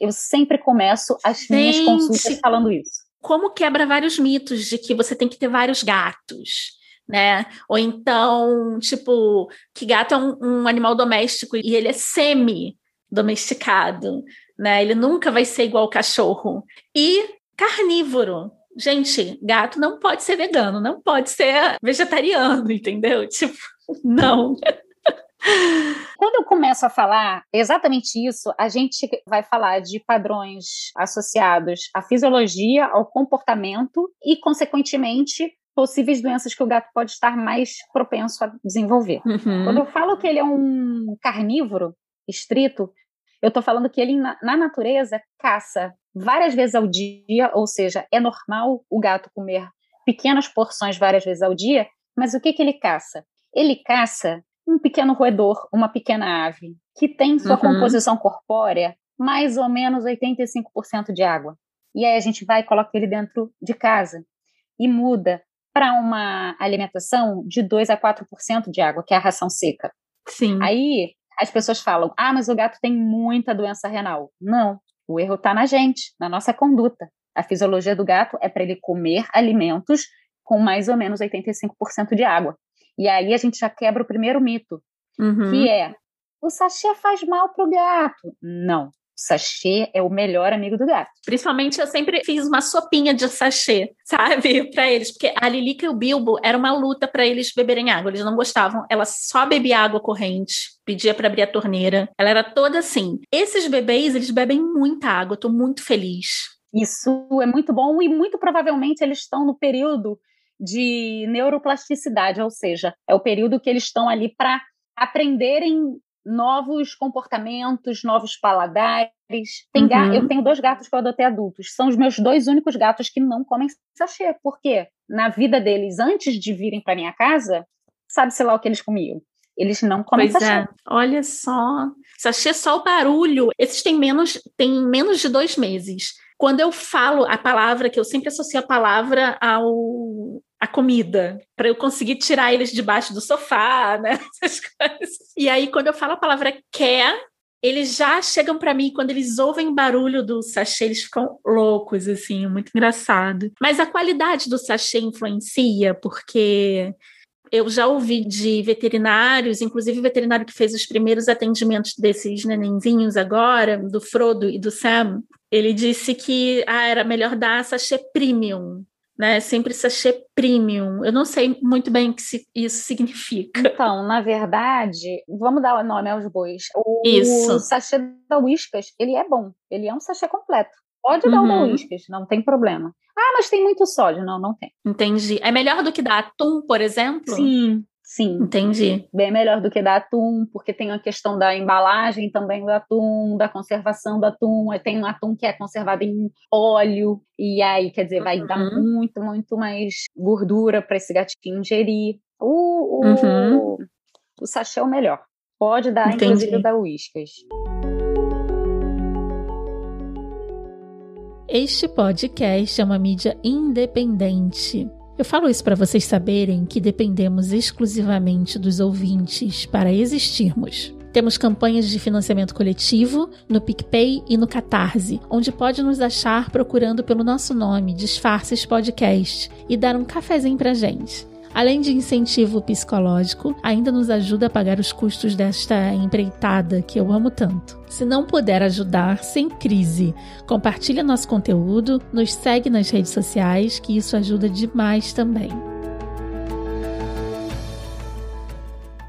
Eu sempre começo as Gente, minhas consultas falando isso. Como quebra vários mitos de que você tem que ter vários gatos, né? Ou então, tipo, que gato é um, um animal doméstico e ele é semi-domesticado, né? Ele nunca vai ser igual ao cachorro. E carnívoro. Gente, gato não pode ser vegano, não pode ser vegetariano, [LAUGHS] entendeu? Tipo, não. Quando eu começo a falar exatamente isso, a gente vai falar de padrões associados à fisiologia, ao comportamento e, consequentemente, possíveis doenças que o gato pode estar mais propenso a desenvolver. Uhum. Quando eu falo que ele é um carnívoro estrito, eu estou falando que ele, na, na natureza, caça várias vezes ao dia, ou seja, é normal o gato comer pequenas porções várias vezes ao dia, mas o que, que ele caça? Ele caça um pequeno roedor, uma pequena ave, que tem sua uhum. composição corpórea mais ou menos 85% de água. E aí a gente vai e coloca ele dentro de casa e muda para uma alimentação de 2 a 4% de água, que é a ração seca. Sim. Aí as pessoas falam: "Ah, mas o gato tem muita doença renal". Não, o erro está na gente, na nossa conduta. A fisiologia do gato é para ele comer alimentos com mais ou menos 85% de água. E aí a gente já quebra o primeiro mito, uhum. que é o sachê faz mal pro gato. Não. O sachê é o melhor amigo do gato. Principalmente eu sempre fiz uma sopinha de sachê, sabe, [LAUGHS] para eles, porque a Lilica e o Bilbo era uma luta para eles beberem água, eles não gostavam. Ela só bebia água corrente, pedia para abrir a torneira. Ela era toda assim. Esses bebês, eles bebem muita água, eu tô muito feliz. Isso é muito bom e muito provavelmente eles estão no período de neuroplasticidade, ou seja, é o período que eles estão ali para aprenderem novos comportamentos, novos paladares. Uhum. Eu tenho dois gatos que eu adotei adultos. São os meus dois únicos gatos que não comem sachê. Por quê? Na vida deles, antes de virem para minha casa, sabe-se lá o que eles comiam. Eles não comem pois sachê. É. Olha só. Sachê só o barulho. Esses têm menos, têm menos de dois meses. Quando eu falo a palavra, que eu sempre associo a palavra ao a comida, para eu conseguir tirar eles debaixo do sofá, né? [LAUGHS] Essas coisas. E aí, quando eu falo a palavra quer, eles já chegam para mim, quando eles ouvem barulho do sachê, eles ficam loucos, assim, muito engraçado. Mas a qualidade do sachê influencia, porque eu já ouvi de veterinários, inclusive o veterinário que fez os primeiros atendimentos desses nenenzinhos agora, do Frodo e do Sam, ele disse que ah, era melhor dar sachê premium, né? Sempre sachê premium. Eu não sei muito bem o que isso significa. Então, na verdade, vamos dar o nome aos bois. O, isso. sachê da Whiskas, ele é bom. Ele é um sachê completo. Pode dar uhum. o da Whiskas, não tem problema. Ah, mas tem muito sódio. Não, não tem. Entendi. É melhor do que dar atum, por exemplo? Sim, sim. Entendi. Bem melhor do que dar atum, porque tem a questão da embalagem também do atum, da conservação do atum. Tem um atum que é conservado em óleo, e aí, quer dizer, vai uhum. dar muito, muito mais gordura para esse gatinho ingerir. O, o, uhum. o sachê é o melhor. Pode dar, Entendi. inclusive, da Whiskas. Este podcast é uma mídia independente. Eu falo isso para vocês saberem que dependemos exclusivamente dos ouvintes para existirmos. Temos campanhas de financiamento coletivo no PicPay e no Catarse, onde pode nos achar procurando pelo nosso nome, Disfarces Podcast, e dar um cafezinho pra gente. Além de incentivo psicológico, ainda nos ajuda a pagar os custos desta empreitada que eu amo tanto. Se não puder ajudar, sem crise, compartilhe nosso conteúdo, nos segue nas redes sociais, que isso ajuda demais também.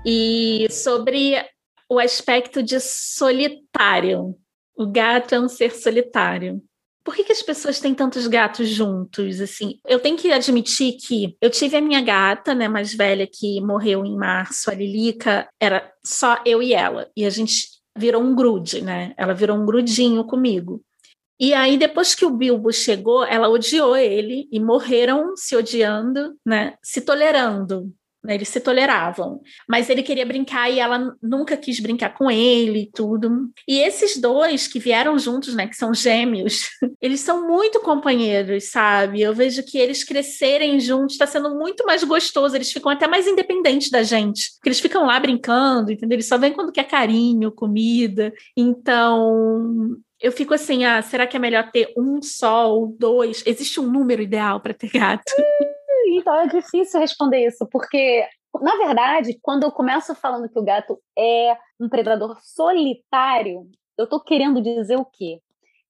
E sobre o aspecto de solitário. O gato é um ser solitário. Por que, que, as pessoas têm tantos gatos juntos? Assim, eu tenho que admitir que eu tive a minha gata, né, mais velha, que morreu em março, a Lilica, era só eu e ela. E a gente virou um grude, né? Ela virou um grudinho comigo. E aí, depois que o Bilbo chegou, ela odiou ele e morreram se odiando, né? Se tolerando. Né? Eles se toleravam. Mas ele queria brincar e ela nunca quis brincar com ele e tudo. E esses dois que vieram juntos, né? Que são gêmeos, [LAUGHS] eles são muito companheiros, sabe? Eu vejo que eles crescerem juntos está sendo muito mais gostoso. Eles ficam até mais independentes da gente. Porque eles ficam lá brincando, entendeu? Eles só vêm quando quer carinho, comida. Então, eu fico assim, ah, será que é melhor ter um só ou dois? Existe um número ideal para ter gato? [LAUGHS] Então é difícil responder isso, porque, na verdade, quando eu começo falando que o gato é um predador solitário, eu estou querendo dizer o quê?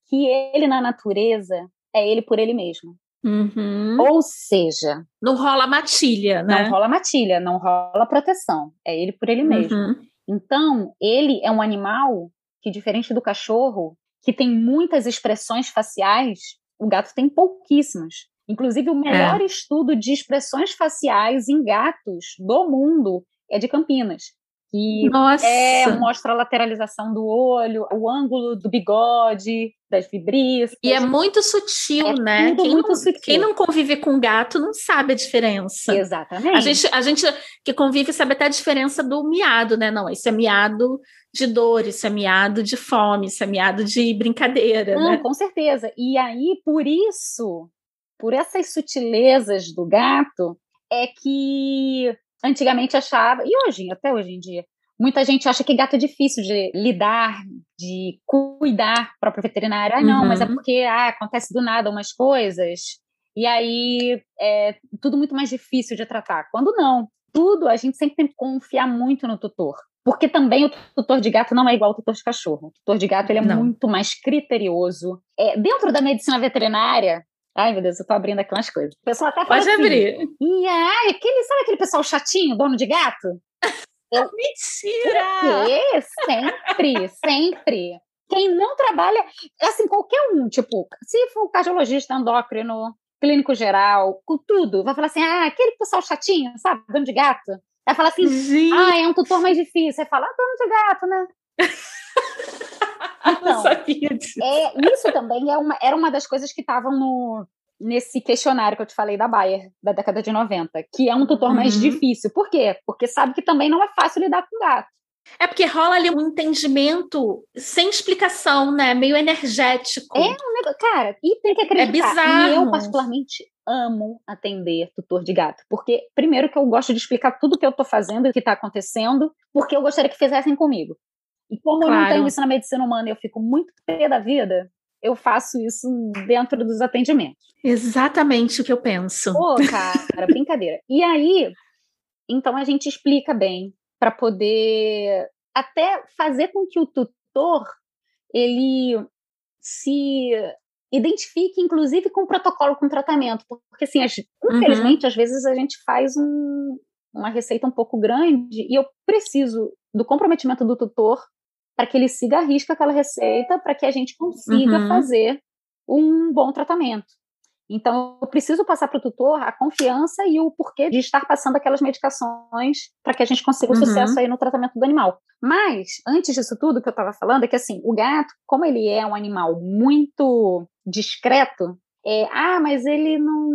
Que ele na natureza é ele por ele mesmo. Uhum. Ou seja, não rola matilha, né? Não rola matilha, não rola proteção. É ele por ele mesmo. Uhum. Então, ele é um animal que, diferente do cachorro, que tem muitas expressões faciais, o gato tem pouquíssimas. Inclusive, o melhor é. estudo de expressões faciais em gatos do mundo é de Campinas. Que Nossa. é, mostra a lateralização do olho, o ângulo do bigode, das vibriscas. E é muito sutil, é né? Quem muito não, sutil. quem não convive com gato não sabe a diferença. Exatamente. A gente, a gente que convive sabe até a diferença do miado, né? Não, isso é miado de dor, isso é miado de fome, isso é miado de brincadeira. Não, né? com certeza. E aí, por isso, por essas sutilezas do gato, é que antigamente achava, e hoje, até hoje em dia, muita gente acha que gato é difícil de lidar, de cuidar, próprio veterinário. Ah, não, uhum. mas é uhum. porque ah, acontece do nada umas coisas, e aí é tudo muito mais difícil de tratar. Quando não, tudo a gente sempre tem que confiar muito no tutor. Porque também o tutor de gato não é igual ao tutor de cachorro. O tutor de gato ele é não. muito mais criterioso. É, dentro da medicina veterinária, Ai, meu Deus, eu tô abrindo aqui umas coisas. O pessoal até fala Pode assim, abrir. E ai, aquele, sabe aquele pessoal chatinho, dono de gato? [LAUGHS] Eu, Mentira! Sempre, sempre. Quem não trabalha, assim, qualquer um, tipo, se for cardiologista, endócrino, clínico geral, com tudo, vai falar assim, ah, aquele pessoal chatinho, sabe, dono de gato. Vai falar assim, Gente. ah, é um tutor mais difícil. Você fala, ah, dono de gato, né? [LAUGHS] [LAUGHS] Então, não sabia disso. É, isso também é uma, era uma das coisas que estavam no, nesse questionário que eu te falei da Bayer, da década de 90, que é um tutor uhum. mais difícil. Por quê? Porque sabe que também não é fácil lidar com gato. É porque rola ali um entendimento sem explicação, né? Meio energético. É um negócio, cara, e tem que acreditar. É bizarro. E eu, particularmente, amo atender tutor de gato. Porque, primeiro, que eu gosto de explicar tudo que eu tô fazendo e o que tá acontecendo, porque eu gostaria que fizessem comigo. E como claro. eu não tenho isso na medicina humana e eu fico muito pé da vida, eu faço isso dentro dos atendimentos. Exatamente o que eu penso. Pô, cara, brincadeira. E aí, então a gente explica bem para poder até fazer com que o tutor ele se identifique, inclusive, com o protocolo com tratamento, porque assim, uhum. infelizmente, uhum. às vezes a gente faz um, uma receita um pouco grande e eu preciso do comprometimento do tutor para que ele siga a risca aquela receita, para que a gente consiga uhum. fazer um bom tratamento. Então, eu preciso passar para o tutor a confiança e o porquê de estar passando aquelas medicações para que a gente consiga o uhum. sucesso aí no tratamento do animal. Mas, antes disso tudo que eu estava falando, é que assim, o gato, como ele é um animal muito discreto, é, ah, mas ele não,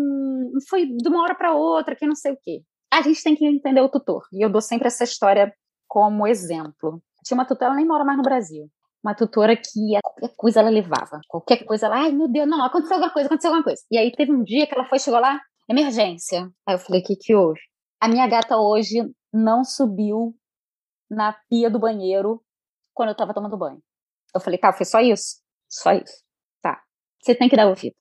não foi de uma hora para outra, que não sei o quê. A gente tem que entender o tutor. E eu dou sempre essa história como exemplo. Tinha uma tutora, ela nem mora mais no Brasil. Uma tutora que qualquer coisa ela levava. Qualquer coisa ela, ai meu Deus, não, aconteceu alguma coisa, aconteceu alguma coisa. E aí teve um dia que ela foi, chegou lá, emergência. Aí eu falei, o que que houve? A minha gata hoje não subiu na pia do banheiro quando eu tava tomando banho. Eu falei, tá, foi só isso? Só isso. Tá. Você tem que dar ouvido.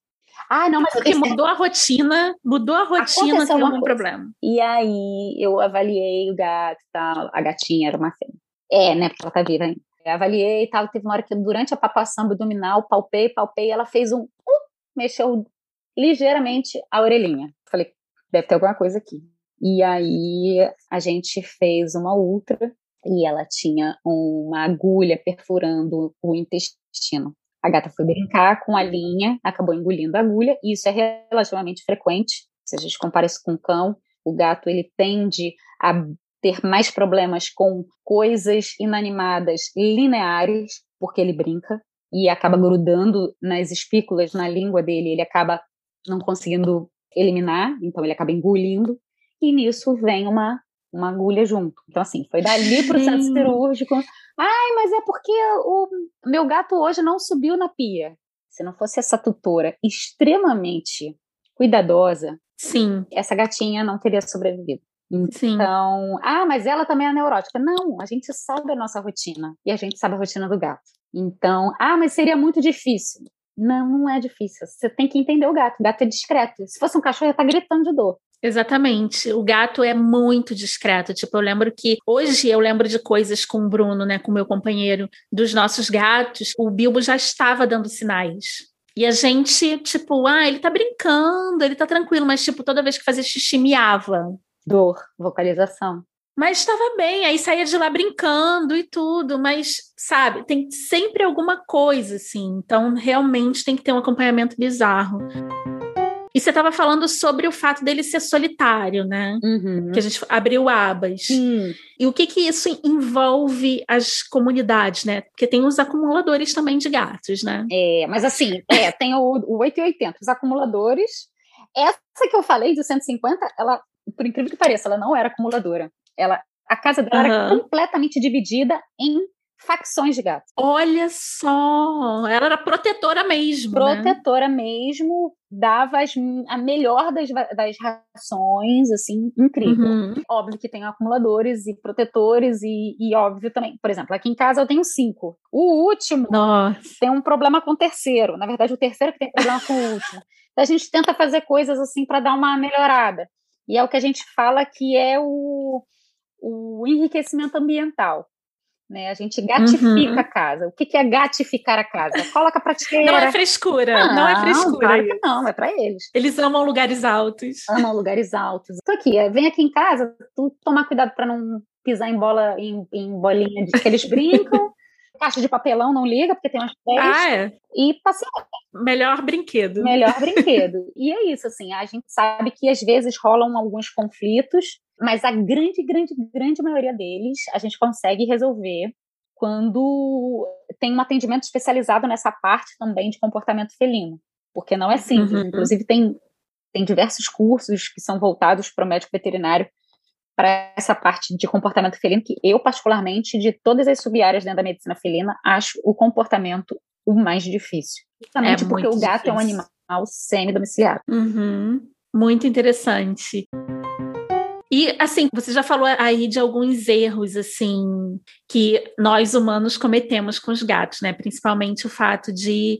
Ah, não, mas porque mudou a rotina, mudou a rotina, tem algum problema. E aí eu avaliei o gato e tal, a gatinha era uma fêmea. É, né, porque ela tá viva ainda. Eu avaliei e tal, teve uma hora que durante a papação abdominal, palpei, palpei, ela fez um, mexeu ligeiramente a orelhinha. Falei, deve ter alguma coisa aqui. E aí a gente fez uma ultra e ela tinha uma agulha perfurando o intestino. A gata foi brincar com a linha, acabou engolindo a agulha, e isso é relativamente frequente. Se a gente compara isso com o cão, o gato ele tende a ter mais problemas com coisas inanimadas lineares, porque ele brinca e acaba grudando nas espículas, na língua dele, ele acaba não conseguindo eliminar, então ele acaba engolindo, e nisso vem uma, uma agulha junto. Então, assim, foi dali para o centro cirúrgico. Ai, mas é porque o meu gato hoje não subiu na pia. Se não fosse essa tutora extremamente cuidadosa, sim, essa gatinha não teria sobrevivido. Então, Sim. ah, mas ela também é neurótica. Não, a gente sabe a nossa rotina e a gente sabe a rotina do gato. Então, ah, mas seria muito difícil. Não, não é difícil. Você tem que entender o gato. O gato é discreto. Se fosse um cachorro, ia estar tá gritando de dor. Exatamente. O gato é muito discreto. Tipo, eu lembro que hoje eu lembro de coisas com o Bruno, né, com meu companheiro, dos nossos gatos. O Bilbo já estava dando sinais. E a gente, tipo, ah, ele tá brincando, ele tá tranquilo, mas, tipo, toda vez que fazia xixi, miava. Dor, vocalização. Mas estava bem, aí saía de lá brincando e tudo, mas, sabe, tem sempre alguma coisa, assim. Então, realmente tem que ter um acompanhamento bizarro. E você estava falando sobre o fato dele ser solitário, né? Uhum. Que a gente abriu abas. Sim. E o que que isso envolve as comunidades, né? Porque tem os acumuladores também de gatos, né? É, mas assim, é, tem o, o 880, os acumuladores. Essa que eu falei de 150, ela, por incrível que pareça, ela não era acumuladora. Ela, a casa dela uhum. era completamente dividida em facções de gatos. Olha só, ela era protetora mesmo. Né? Protetora né? mesmo, dava as, a melhor das, das rações, assim, incrível. Uhum. Óbvio que tem acumuladores e protetores, e, e, óbvio também. Por exemplo, aqui em casa eu tenho cinco. O último Nossa. tem um problema com o terceiro. Na verdade, o terceiro que tem problema com o último. Então, a gente tenta fazer coisas assim para dar uma melhorada. E é o que a gente fala que é o, o enriquecimento ambiental. Né? A gente gatifica uhum. a casa. O que, que é gatificar a casa? Coloca a prateleira. Não é frescura, não, não é frescura. Claro que não, é para eles. Eles amam lugares altos. Amam lugares altos. Tô aqui, é, vem aqui em casa, tu tomar cuidado para não pisar em bola, em, em bolinha de que eles brincam. Caixa de papelão não liga, porque tem umas pés. Ah, é. E paciência. Melhor brinquedo. Melhor [LAUGHS] brinquedo. e é isso, assim, a gente sabe que às vezes rolam alguns conflitos, mas a grande, grande, grande maioria deles a gente consegue resolver quando tem um atendimento especializado nessa parte também de comportamento felino. Porque não é simples. Uhum. Inclusive, tem, tem diversos cursos que são voltados para o médico veterinário para essa parte de comportamento felino, que eu, particularmente, de todas as sub-áreas dentro da medicina felina, acho o comportamento o mais difícil. Justamente é porque o gato difícil. é um animal semi-domiciliar. Uhum. Muito interessante. E assim, você já falou aí de alguns erros assim que nós humanos cometemos com os gatos, né? Principalmente o fato de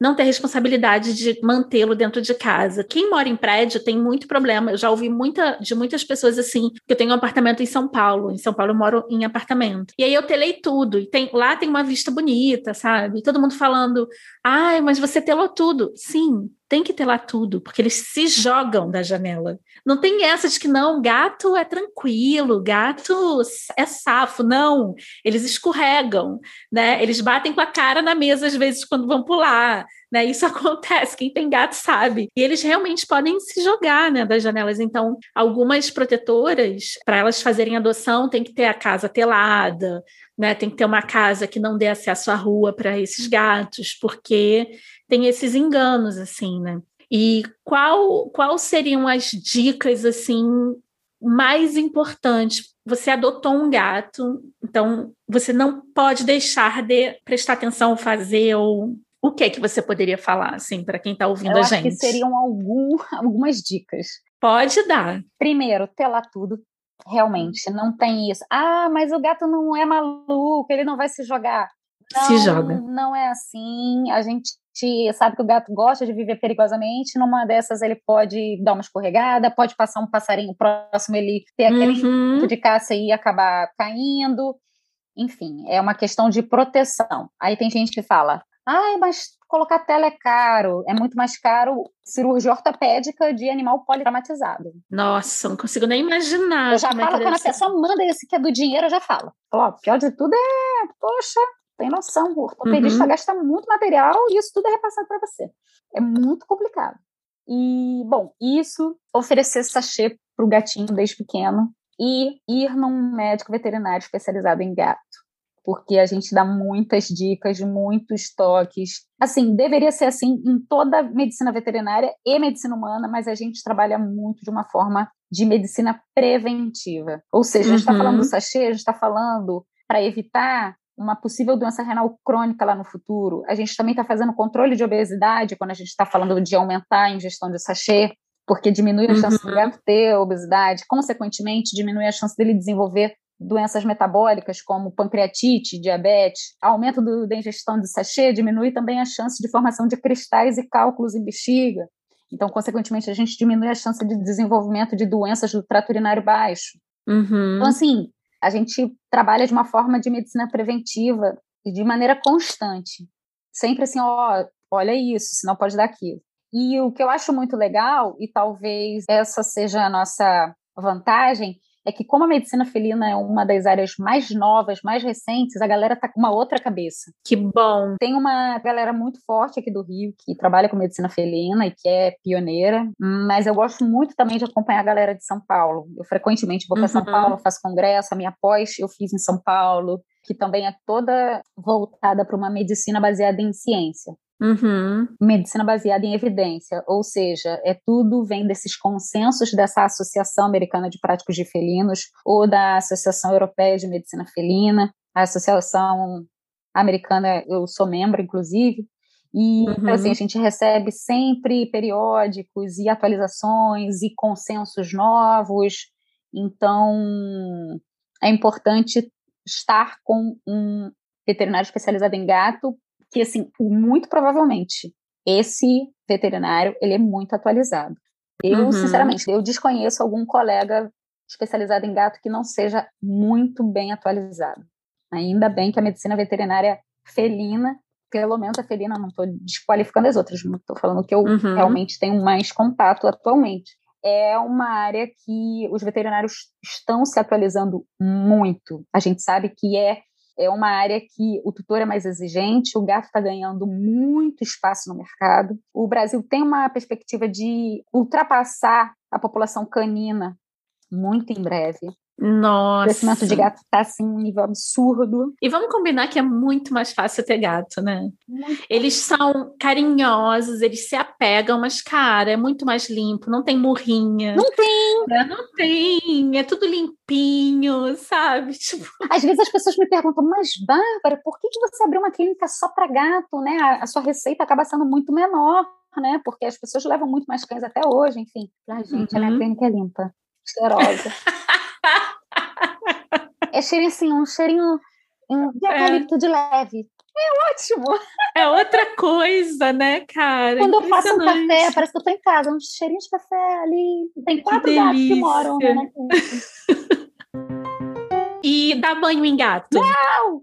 não ter responsabilidade de mantê-lo dentro de casa. Quem mora em prédio tem muito problema. Eu já ouvi muita, de muitas pessoas assim, que eu tenho um apartamento em São Paulo. Em São Paulo eu moro em apartamento. E aí eu telei tudo. E tem, lá tem uma vista bonita, sabe? todo mundo falando, ai, mas você telou tudo. Sim, tem que ter lá tudo, porque eles se jogam da janela. Não tem essa de que não, gato é tranquilo, gato é safo. Não, eles escorregam, né? Eles batem com a cara na mesa às vezes quando vão pular, né? Isso [LAUGHS] acontece, quem tem gato sabe. E eles realmente podem se jogar, né, das janelas. Então, algumas protetoras, para elas fazerem adoção, tem que ter a casa telada, né? Tem que ter uma casa que não dê acesso à rua para esses gatos, porque tem esses enganos, assim, né? E qual, qual seriam as dicas, assim, mais importantes? Você adotou um gato, então você não pode deixar de prestar atenção, fazer ou O que é que você poderia falar, assim, para quem está ouvindo Eu a acho gente? que seriam algum, [LAUGHS] algumas dicas. Pode dar. Primeiro, telar tudo. Realmente, não tem isso. Ah, mas o gato não é maluco, ele não vai se jogar. Não, Se joga. Não é assim. A gente sabe que o gato gosta de viver perigosamente. Numa dessas, ele pode dar uma escorregada, pode passar um passarinho próximo, ele ter aquele Uhum. de caça e acabar caindo. Enfim, é uma questão de proteção. Aí tem gente que fala: ai, mas colocar tela é caro, é muito mais caro cirurgia ortopédica de animal politraumatizado. Nossa, não consigo nem imaginar. Eu já é falo, deve quando a pessoa manda esse que é do dinheiro, eu já. Falo, ó, pior de tudo é, poxa, tem noção, o ortopedista Uhum. gasta muito material e isso tudo é repassado para você. É muito complicado. E, bom, isso, oferecer sachê para o gatinho desde pequeno e ir num médico veterinário especializado em gato. Porque a gente dá muitas dicas, muitos toques. Assim, deveria ser assim em toda medicina veterinária e medicina humana, mas a gente trabalha muito de uma forma de medicina preventiva. Ou seja, a gente está Uhum. falando do sachê, a gente está falando para evitar uma possível doença renal crônica lá no futuro. A gente também está fazendo controle de obesidade quando a gente está falando de aumentar a ingestão de sachê, porque diminui a chance do Uhum. gato ter obesidade, consequentemente, diminui a chance dele desenvolver doenças metabólicas como pancreatite, diabetes. Aumento do, da ingestão de sachê diminui também a chance de formação de cristais e cálculos em bexiga. Então, consequentemente, a gente diminui a chance de desenvolvimento de doenças do trato urinário baixo. Uhum. Então, assim, a gente trabalha de uma forma de medicina preventiva e de maneira constante. Sempre assim, ó, olha isso, senão pode dar aquilo. E o que eu acho muito legal, e talvez essa seja a nossa vantagem, é que como a medicina felina é uma das áreas mais novas, mais recentes, a galera tá com uma outra cabeça. Que bom. Tem uma galera muito forte aqui do Rio que trabalha com medicina felina e que é pioneira, mas eu gosto muito também de acompanhar a galera de São Paulo. Eu frequentemente vou para São Uhum. Paulo, faço congresso, a minha pós eu fiz em São Paulo, que também é toda voltada para uma medicina baseada em ciência Uhum. medicina baseada em evidência, ou seja, é tudo vem desses consensos dessa Associação Americana de Práticos de Felinos ou da Associação Europeia de Medicina Felina, a Associação Americana, eu sou membro, inclusive, e Uhum. então, assim, a gente recebe sempre periódicos e atualizações e consensos novos, então é importante estar com um veterinário especializado em gato que assim, muito provavelmente esse veterinário, ele é muito atualizado. Eu, Uhum. sinceramente, eu desconheço algum colega especializado em gato que não seja muito bem atualizado. Ainda bem que a medicina veterinária felina, pelo menos a felina, não estou desqualificando as outras, não estou falando que eu Uhum. realmente tenho mais contato atualmente. É uma área que os veterinários estão se atualizando muito. A gente sabe que é é uma área que o tutor é mais exigente, o gato está ganhando muito espaço no mercado. O Brasil tem uma perspectiva de ultrapassar a população canina muito em breve. Nossa. crescimento de gato está assim um nível absurdo. E vamos combinar que é muito mais fácil ter gato, né? Muito Eles são carinhosos, eles se apegam, mas, cara, é muito mais limpo, não tem murrinha. Não tem! né? Não tem, é tudo limpinho, sabe? [LAUGHS] Tipo, Às vezes as pessoas me perguntam, mas Bárbara, por que, que você abriu uma clínica só para gato, né? A, a sua receita acaba sendo muito menor, né? Porque as pessoas levam muito mais cães até hoje, enfim. Ah, gente, a minha Uhum. clínica é limpa, cheirosa. [LAUGHS] é cheirinho assim, um cheirinho um, de eucalipto de leve. É ótimo! é outra coisa, né, cara? Quando eu faço um café, parece que eu tô em casa, um cheirinho de café ali. Tem quatro gatos que moram né. [LAUGHS] E dar banho em gato? Não!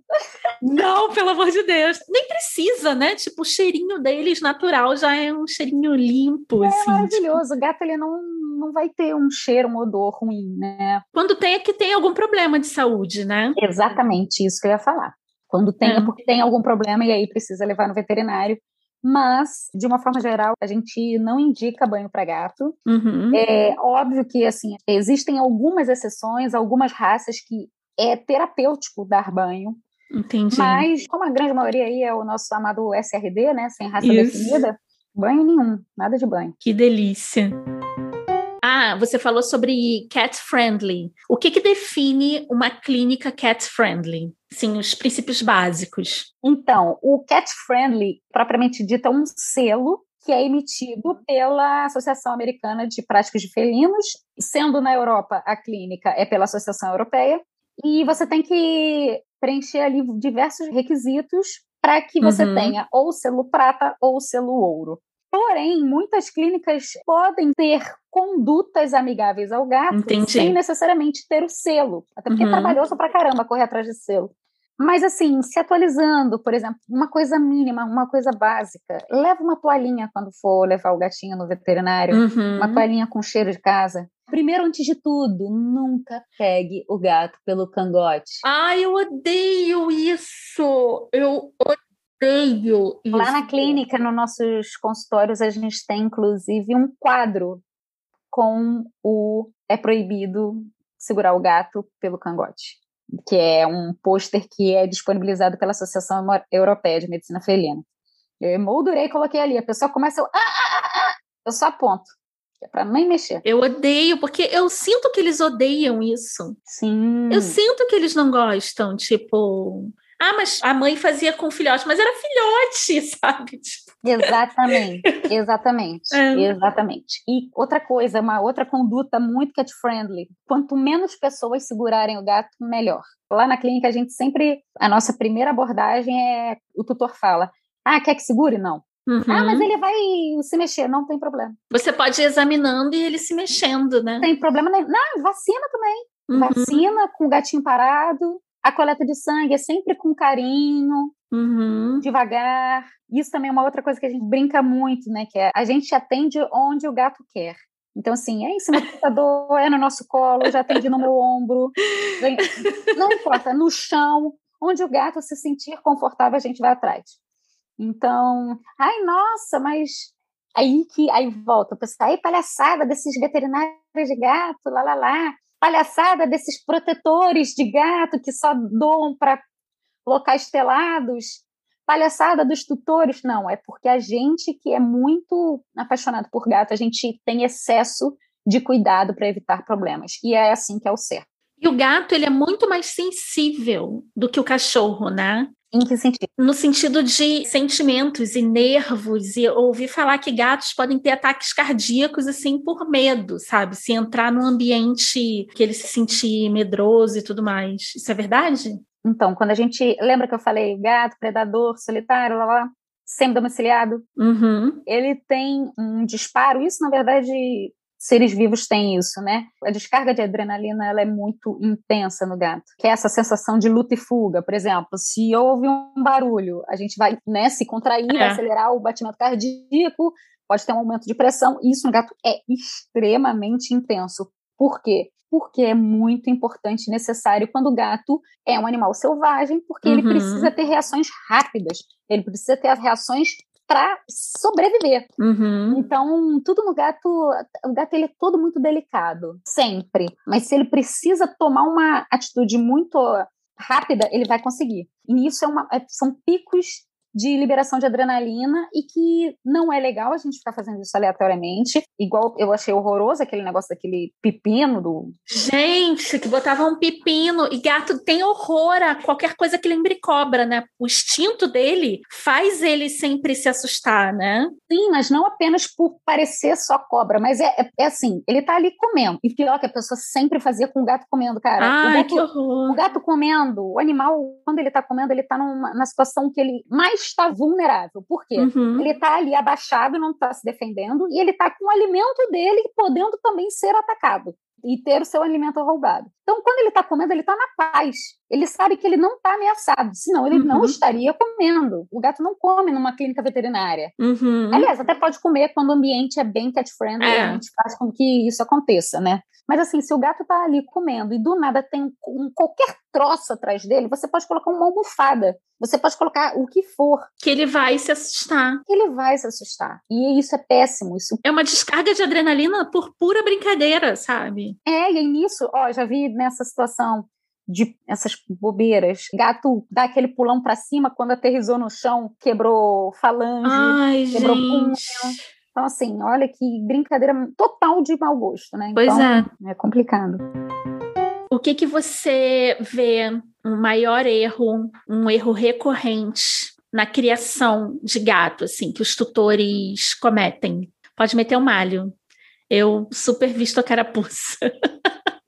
Não, pelo amor de Deus. Nem precisa, né? Tipo, o cheirinho deles natural já é um cheirinho limpo, É assim. tipo, maravilhoso. O gato, ele não, não vai ter um cheiro, um odor ruim, né? quando tem é que tem algum problema de saúde, né? Exatamente isso que eu ia falar. Quando tem, é É. porque tem algum problema e aí precisa levar no veterinário. Mas, de uma forma geral, a gente não indica banho para gato. Uhum. É óbvio que, assim, existem algumas exceções, algumas raças que é terapêutico dar banho. Entendi. Mas, como a grande maioria aí é o nosso amado SRD, né? Sem raça Isso. definida, banho nenhum, nada de banho. Que delícia. Ah, você falou sobre cat friendly. O que, que define uma clínica cat friendly? Sim, os princípios básicos. Então, o cat friendly, propriamente dito, é um selo que é emitido pela Associação Americana de Práticos de Felinos, sendo na Europa a clínica é pela Associação Europeia, e você tem que preencher ali diversos requisitos para que você uhum. tenha ou o selo prata ou o selo ouro. Porém, muitas clínicas podem ter condutas amigáveis ao gato Entendi. sem necessariamente ter o selo. Até porque uhum. é trabalhoso pra caramba correr atrás de selo. Mas assim, se atualizando, por exemplo, uma coisa mínima, uma coisa básica. Leva uma toalhinha quando for levar o gatinho no veterinário, uhum. uma toalhinha com cheiro de casa. Primeiro, antes de tudo, nunca pegue o gato pelo cangote. Ai, eu odeio isso! Eu odeio odeio isso. Lá na clínica, nos nossos consultórios, a gente tem inclusive um quadro com o é proibido segurar o gato pelo cangote, que é um pôster que é disponibilizado pela Associação Europeia de Medicina Felina. Eu emoldurei e coloquei ali. A pessoa começa a. Ah, ah, ah, ah, eu só aponto. É para nem mexer. Eu odeio, porque eu sinto que eles odeiam isso. Sim. Eu sinto que eles não gostam, tipo. Ah, mas a mãe fazia com filhote, mas era filhote, [LAUGHS] sabe? Tipo... Exatamente, [LAUGHS] exatamente, é. exatamente. E outra coisa, uma outra conduta muito cat friendly: quanto menos pessoas segurarem o gato, melhor. Lá na clínica a gente sempre, a nossa primeira abordagem é, o tutor fala, ah, quer que segure? Não. Uhum. Ah, mas ele vai se mexer, não tem problema. Você pode ir examinando e ele se mexendo, né? Não tem problema nenhum. Não, vacina também. Uhum. Vacina com o gatinho parado, a coleta de sangue é sempre com carinho, uhum. devagar. Isso também é uma outra coisa que a gente brinca muito, né? Que é a gente atende onde o gato quer. Então, assim, é em cima do computador, é no nosso colo, já atende no meu ombro. Não importa, no chão, onde o gato se sentir confortável, a gente vai atrás. Então, ai, nossa, mas aí que aí volta, o pessoal, aí palhaçada desses veterinários de gato, lá, lá, lá palhaçada desses protetores de gato que só doam para locais telados, palhaçada dos tutores. Não, é porque a gente que é muito apaixonado por gato, a gente tem excesso de cuidado para evitar problemas. E é assim que é o certo. E o gato, ele é muito mais sensível do que o cachorro, né? Em que sentido? No sentido de sentimentos e nervos, e ouvir falar que gatos podem ter ataques cardíacos assim por medo, sabe? Se entrar num ambiente que ele se sentir medroso e tudo mais. Isso é verdade? Então, quando a gente. Lembra que eu falei gato, predador, solitário, lá, lá, semi-domiciliado? Uhum. Ele tem um disparo. Isso, na verdade, seres vivos têm isso, né? A descarga de adrenalina ela é muito intensa no gato, que é essa sensação de luta e fuga. Por exemplo, se houve um barulho, a gente vai né, se contrair, é. vai acelerar o batimento cardíaco, pode ter um aumento de pressão. Isso no gato é extremamente intenso. Por quê? Porque é muito importante e necessário quando o gato é um animal selvagem, porque uhum. ele precisa ter reações rápidas, ele precisa ter as reações para sobreviver. Uhum. Então, tudo no gato, o gato ele é todo muito delicado, sempre. Mas se ele precisa tomar uma atitude muito rápida, ele vai conseguir. E isso é uma, é, são picos de liberação de adrenalina e que não é legal a gente ficar fazendo isso aleatoriamente. Igual eu achei horroroso aquele negócio daquele pepino do. Gente, que botava um pepino. E gato tem horror a qualquer coisa que lembre cobra, né? O instinto dele faz ele sempre se assustar, né? Sim, mas não apenas por parecer só cobra, mas é, é, é assim: ele tá ali comendo. E pior que a pessoa sempre fazia com o gato comendo, cara. Ai, o gato, que horror. O gato comendo, o animal, quando ele tá comendo, ele tá numa, numa situação que ele mais está vulnerável. Por quê? Uhum. Ele está ali abaixado, não está se defendendo, e ele está com o alimento dele podendo também ser atacado e ter o seu alimento roubado. Então, quando ele está comendo, ele está na paz. Ele sabe que ele não está ameaçado, senão ele uhum. não estaria comendo. O gato não come numa clínica veterinária. Uhum. Aliás, até pode comer quando o ambiente é bem cat-friendly, é. a gente faz com que isso aconteça, né? Mas assim, se o gato está ali comendo e do nada tem um, qualquer troço atrás dele, você pode colocar uma almofada. Você pode colocar o que for. Que ele vai se assustar. Ele vai se assustar. E isso é péssimo. Isso... É uma descarga de adrenalina por pura brincadeira, sabe? É, e nisso, ó, já vi nessa situação de essas bobeiras. Gato dá aquele pulão para cima quando aterrizou no chão, quebrou falange, Ai, quebrou punho. Então, assim, olha que brincadeira total de mau gosto, né? Pois então, é. É complicado. O que que você vê um maior erro, um erro recorrente na criação de gato, assim, que os tutores cometem? Pode meter o um malho. Eu super visto a carapuça.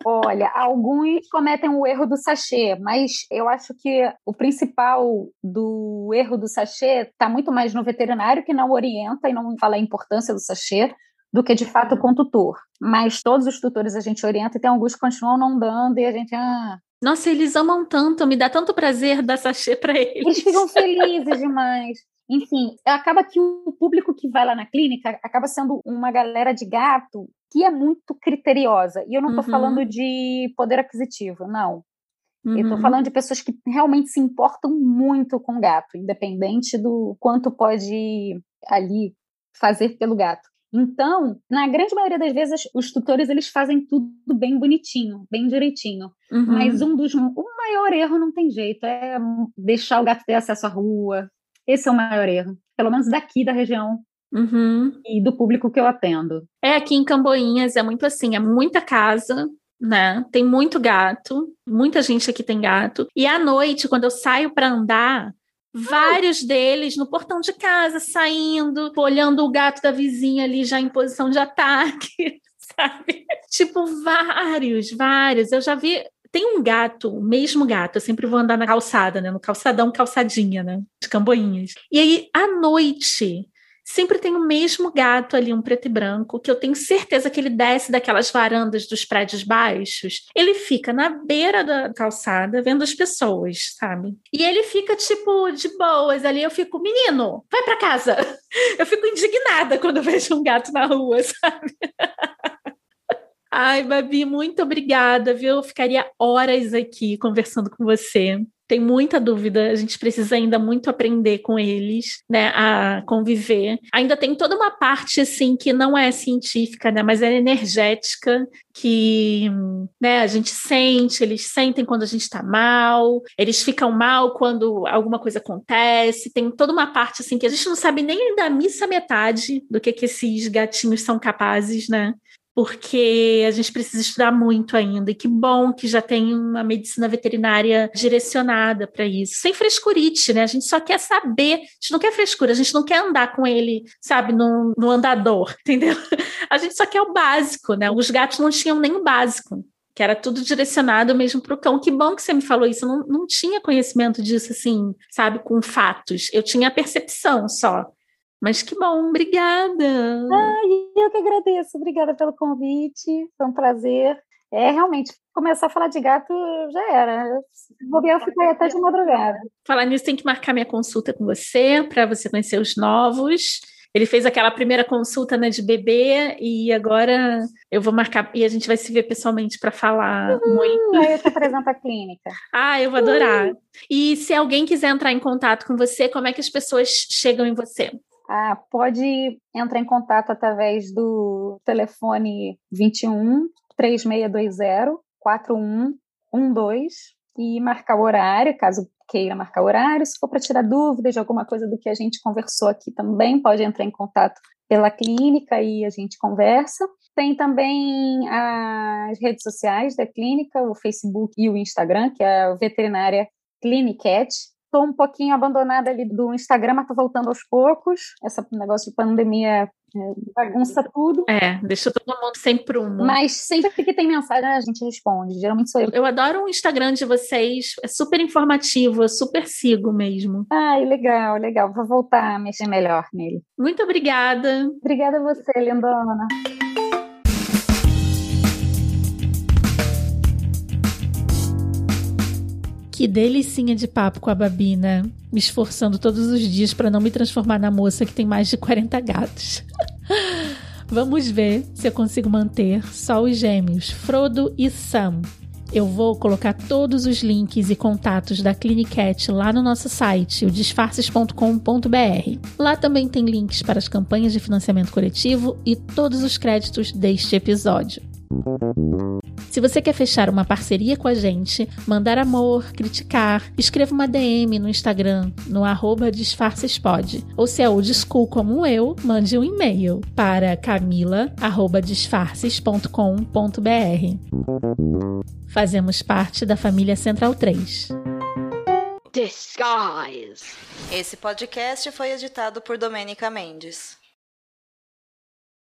Olha, alguns cometem o erro do sachê, mas eu acho que o principal do erro do sachê está muito mais no veterinário que não orienta e não fala a importância do sachê do que de fato com o tutor. Mas todos os tutores a gente orienta e tem alguns que continuam não dando e a gente ah, nossa, eles amam tanto, me dá tanto prazer dar sachê para eles. Eles ficam felizes demais. Enfim, acaba que o público que vai lá na clínica acaba sendo uma galera de gato que é muito criteriosa. E eu não estou uhum. falando de poder aquisitivo, não. Uhum. Eu estou falando de pessoas que realmente se importam muito com o gato, independente do quanto pode ali fazer pelo gato. Então, na grande maioria das vezes, os tutores eles fazem tudo bem bonitinho, bem direitinho. Uhum. Mas um dos o maior erro não tem jeito é deixar o gato ter acesso à rua, esse é o maior erro, pelo menos daqui da região uhum. e do público que eu atendo. É, aqui em Camboinhas é muito assim, é muita casa, né? Tem muito gato, muita gente aqui tem gato. E à noite, quando eu saio para andar, vários deles no portão de casa, saindo, olhando o gato da vizinha ali já em posição de ataque, [LAUGHS] sabe? Tipo, vários, vários. Eu já vi tem um gato, o mesmo gato, eu sempre vou andar na calçada, né? No calçadão, calçadinha, né? De camboinhas. E aí, à noite, sempre tem o mesmo gato ali, um preto e branco, que eu tenho certeza que ele desce daquelas varandas dos prédios baixos. Ele fica na beira da calçada vendo as pessoas, sabe? E ele fica tipo de boas ali. Eu fico, menino, vai para casa. [LAUGHS] Eu fico indignada quando vejo um gato na rua, [LAUGHS] sabe? Ai, Babi, muito obrigada, viu? Eu ficaria horas aqui conversando com você. Tem muita dúvida, a gente precisa ainda muito aprender com eles, né, a conviver. Ainda tem toda uma parte assim que não é científica, né, mas é energética, que, né, a gente sente, eles sentem quando a gente está mal, eles ficam mal quando alguma coisa acontece. Tem toda uma parte assim que a gente não sabe nem da missa metade do que que esses gatinhos são capazes, né? Porque a gente precisa estudar muito ainda. E que bom que já tem uma medicina veterinária direcionada para isso. Sem frescurite, né? A gente só quer saber, a gente não quer frescura, a gente não quer andar com ele, sabe, no, no andador, [LAUGHS] entendeu? A gente só quer o básico, né? Os gatos não tinham nem o básico que era tudo direcionado mesmo para o cão. Que bom que você me falou isso. Eu não, não tinha conhecimento disso, assim, sabe, com fatos. Eu tinha a percepção só. Mas que bom, obrigada. Ai, eu que agradeço. Obrigada pelo convite. Foi um prazer. É, realmente, começar a falar de gato já era. Vou ver, eu fico aí até de madrugada. Falar nisso, tem que marcar minha consulta com você, para você conhecer os novos. Ele fez aquela primeira consulta né, de bebê e agora eu vou marcar e a gente vai se ver pessoalmente para falar uhum, muito. Aí eu te apresento a clínica. ah, eu vou adorar. Uhum. E se alguém quiser entrar em contato com você, como é que as pessoas chegam em você? Ah, pode entrar em contato através do telefone 21 3620 4112 e marcar o horário, caso queira marcar o horário. Se for para tirar dúvidas de alguma coisa do que a gente conversou aqui também, pode entrar em contato pela clínica e a gente conversa. Tem também as redes sociais da clínica, o Facebook e o Instagram, que é a Veterinária Clinicat. Estou um pouquinho abandonada ali do Instagram, mas tô voltando aos poucos. Esse negócio de pandemia é, bagunça tudo. É, deixa todo mundo sem prumo. Mas sempre que tem mensagem, a gente responde. Geralmente sou eu. Eu adoro o Instagram de vocês. É super informativo, eu super sigo mesmo. Ai, legal, legal. Vou voltar a mexer melhor nele. Muito obrigada. Obrigada a você, lindona. Que delicinha de papo com a Babina, me esforçando todos os dias para não me transformar na moça que tem mais de 40 gatos. [LAUGHS] Vamos ver se eu consigo manter só os gêmeos, Frodo e Sam. Eu vou colocar todos os links e contatos da Clinicat lá no nosso site, o disfarces.com.br. Lá também tem links para as campanhas de financiamento coletivo e todos os créditos deste episódio. Se você quer fechar uma parceria com a gente, mandar amor, criticar, escreva uma DM no Instagram, no arroba disfarcespod. Ou se é old school como eu, mande um e-mail para camila.disfarces.com.br. Fazemos parte da família Central 3. Disguise. Esse podcast foi editado por Domênica Mendes.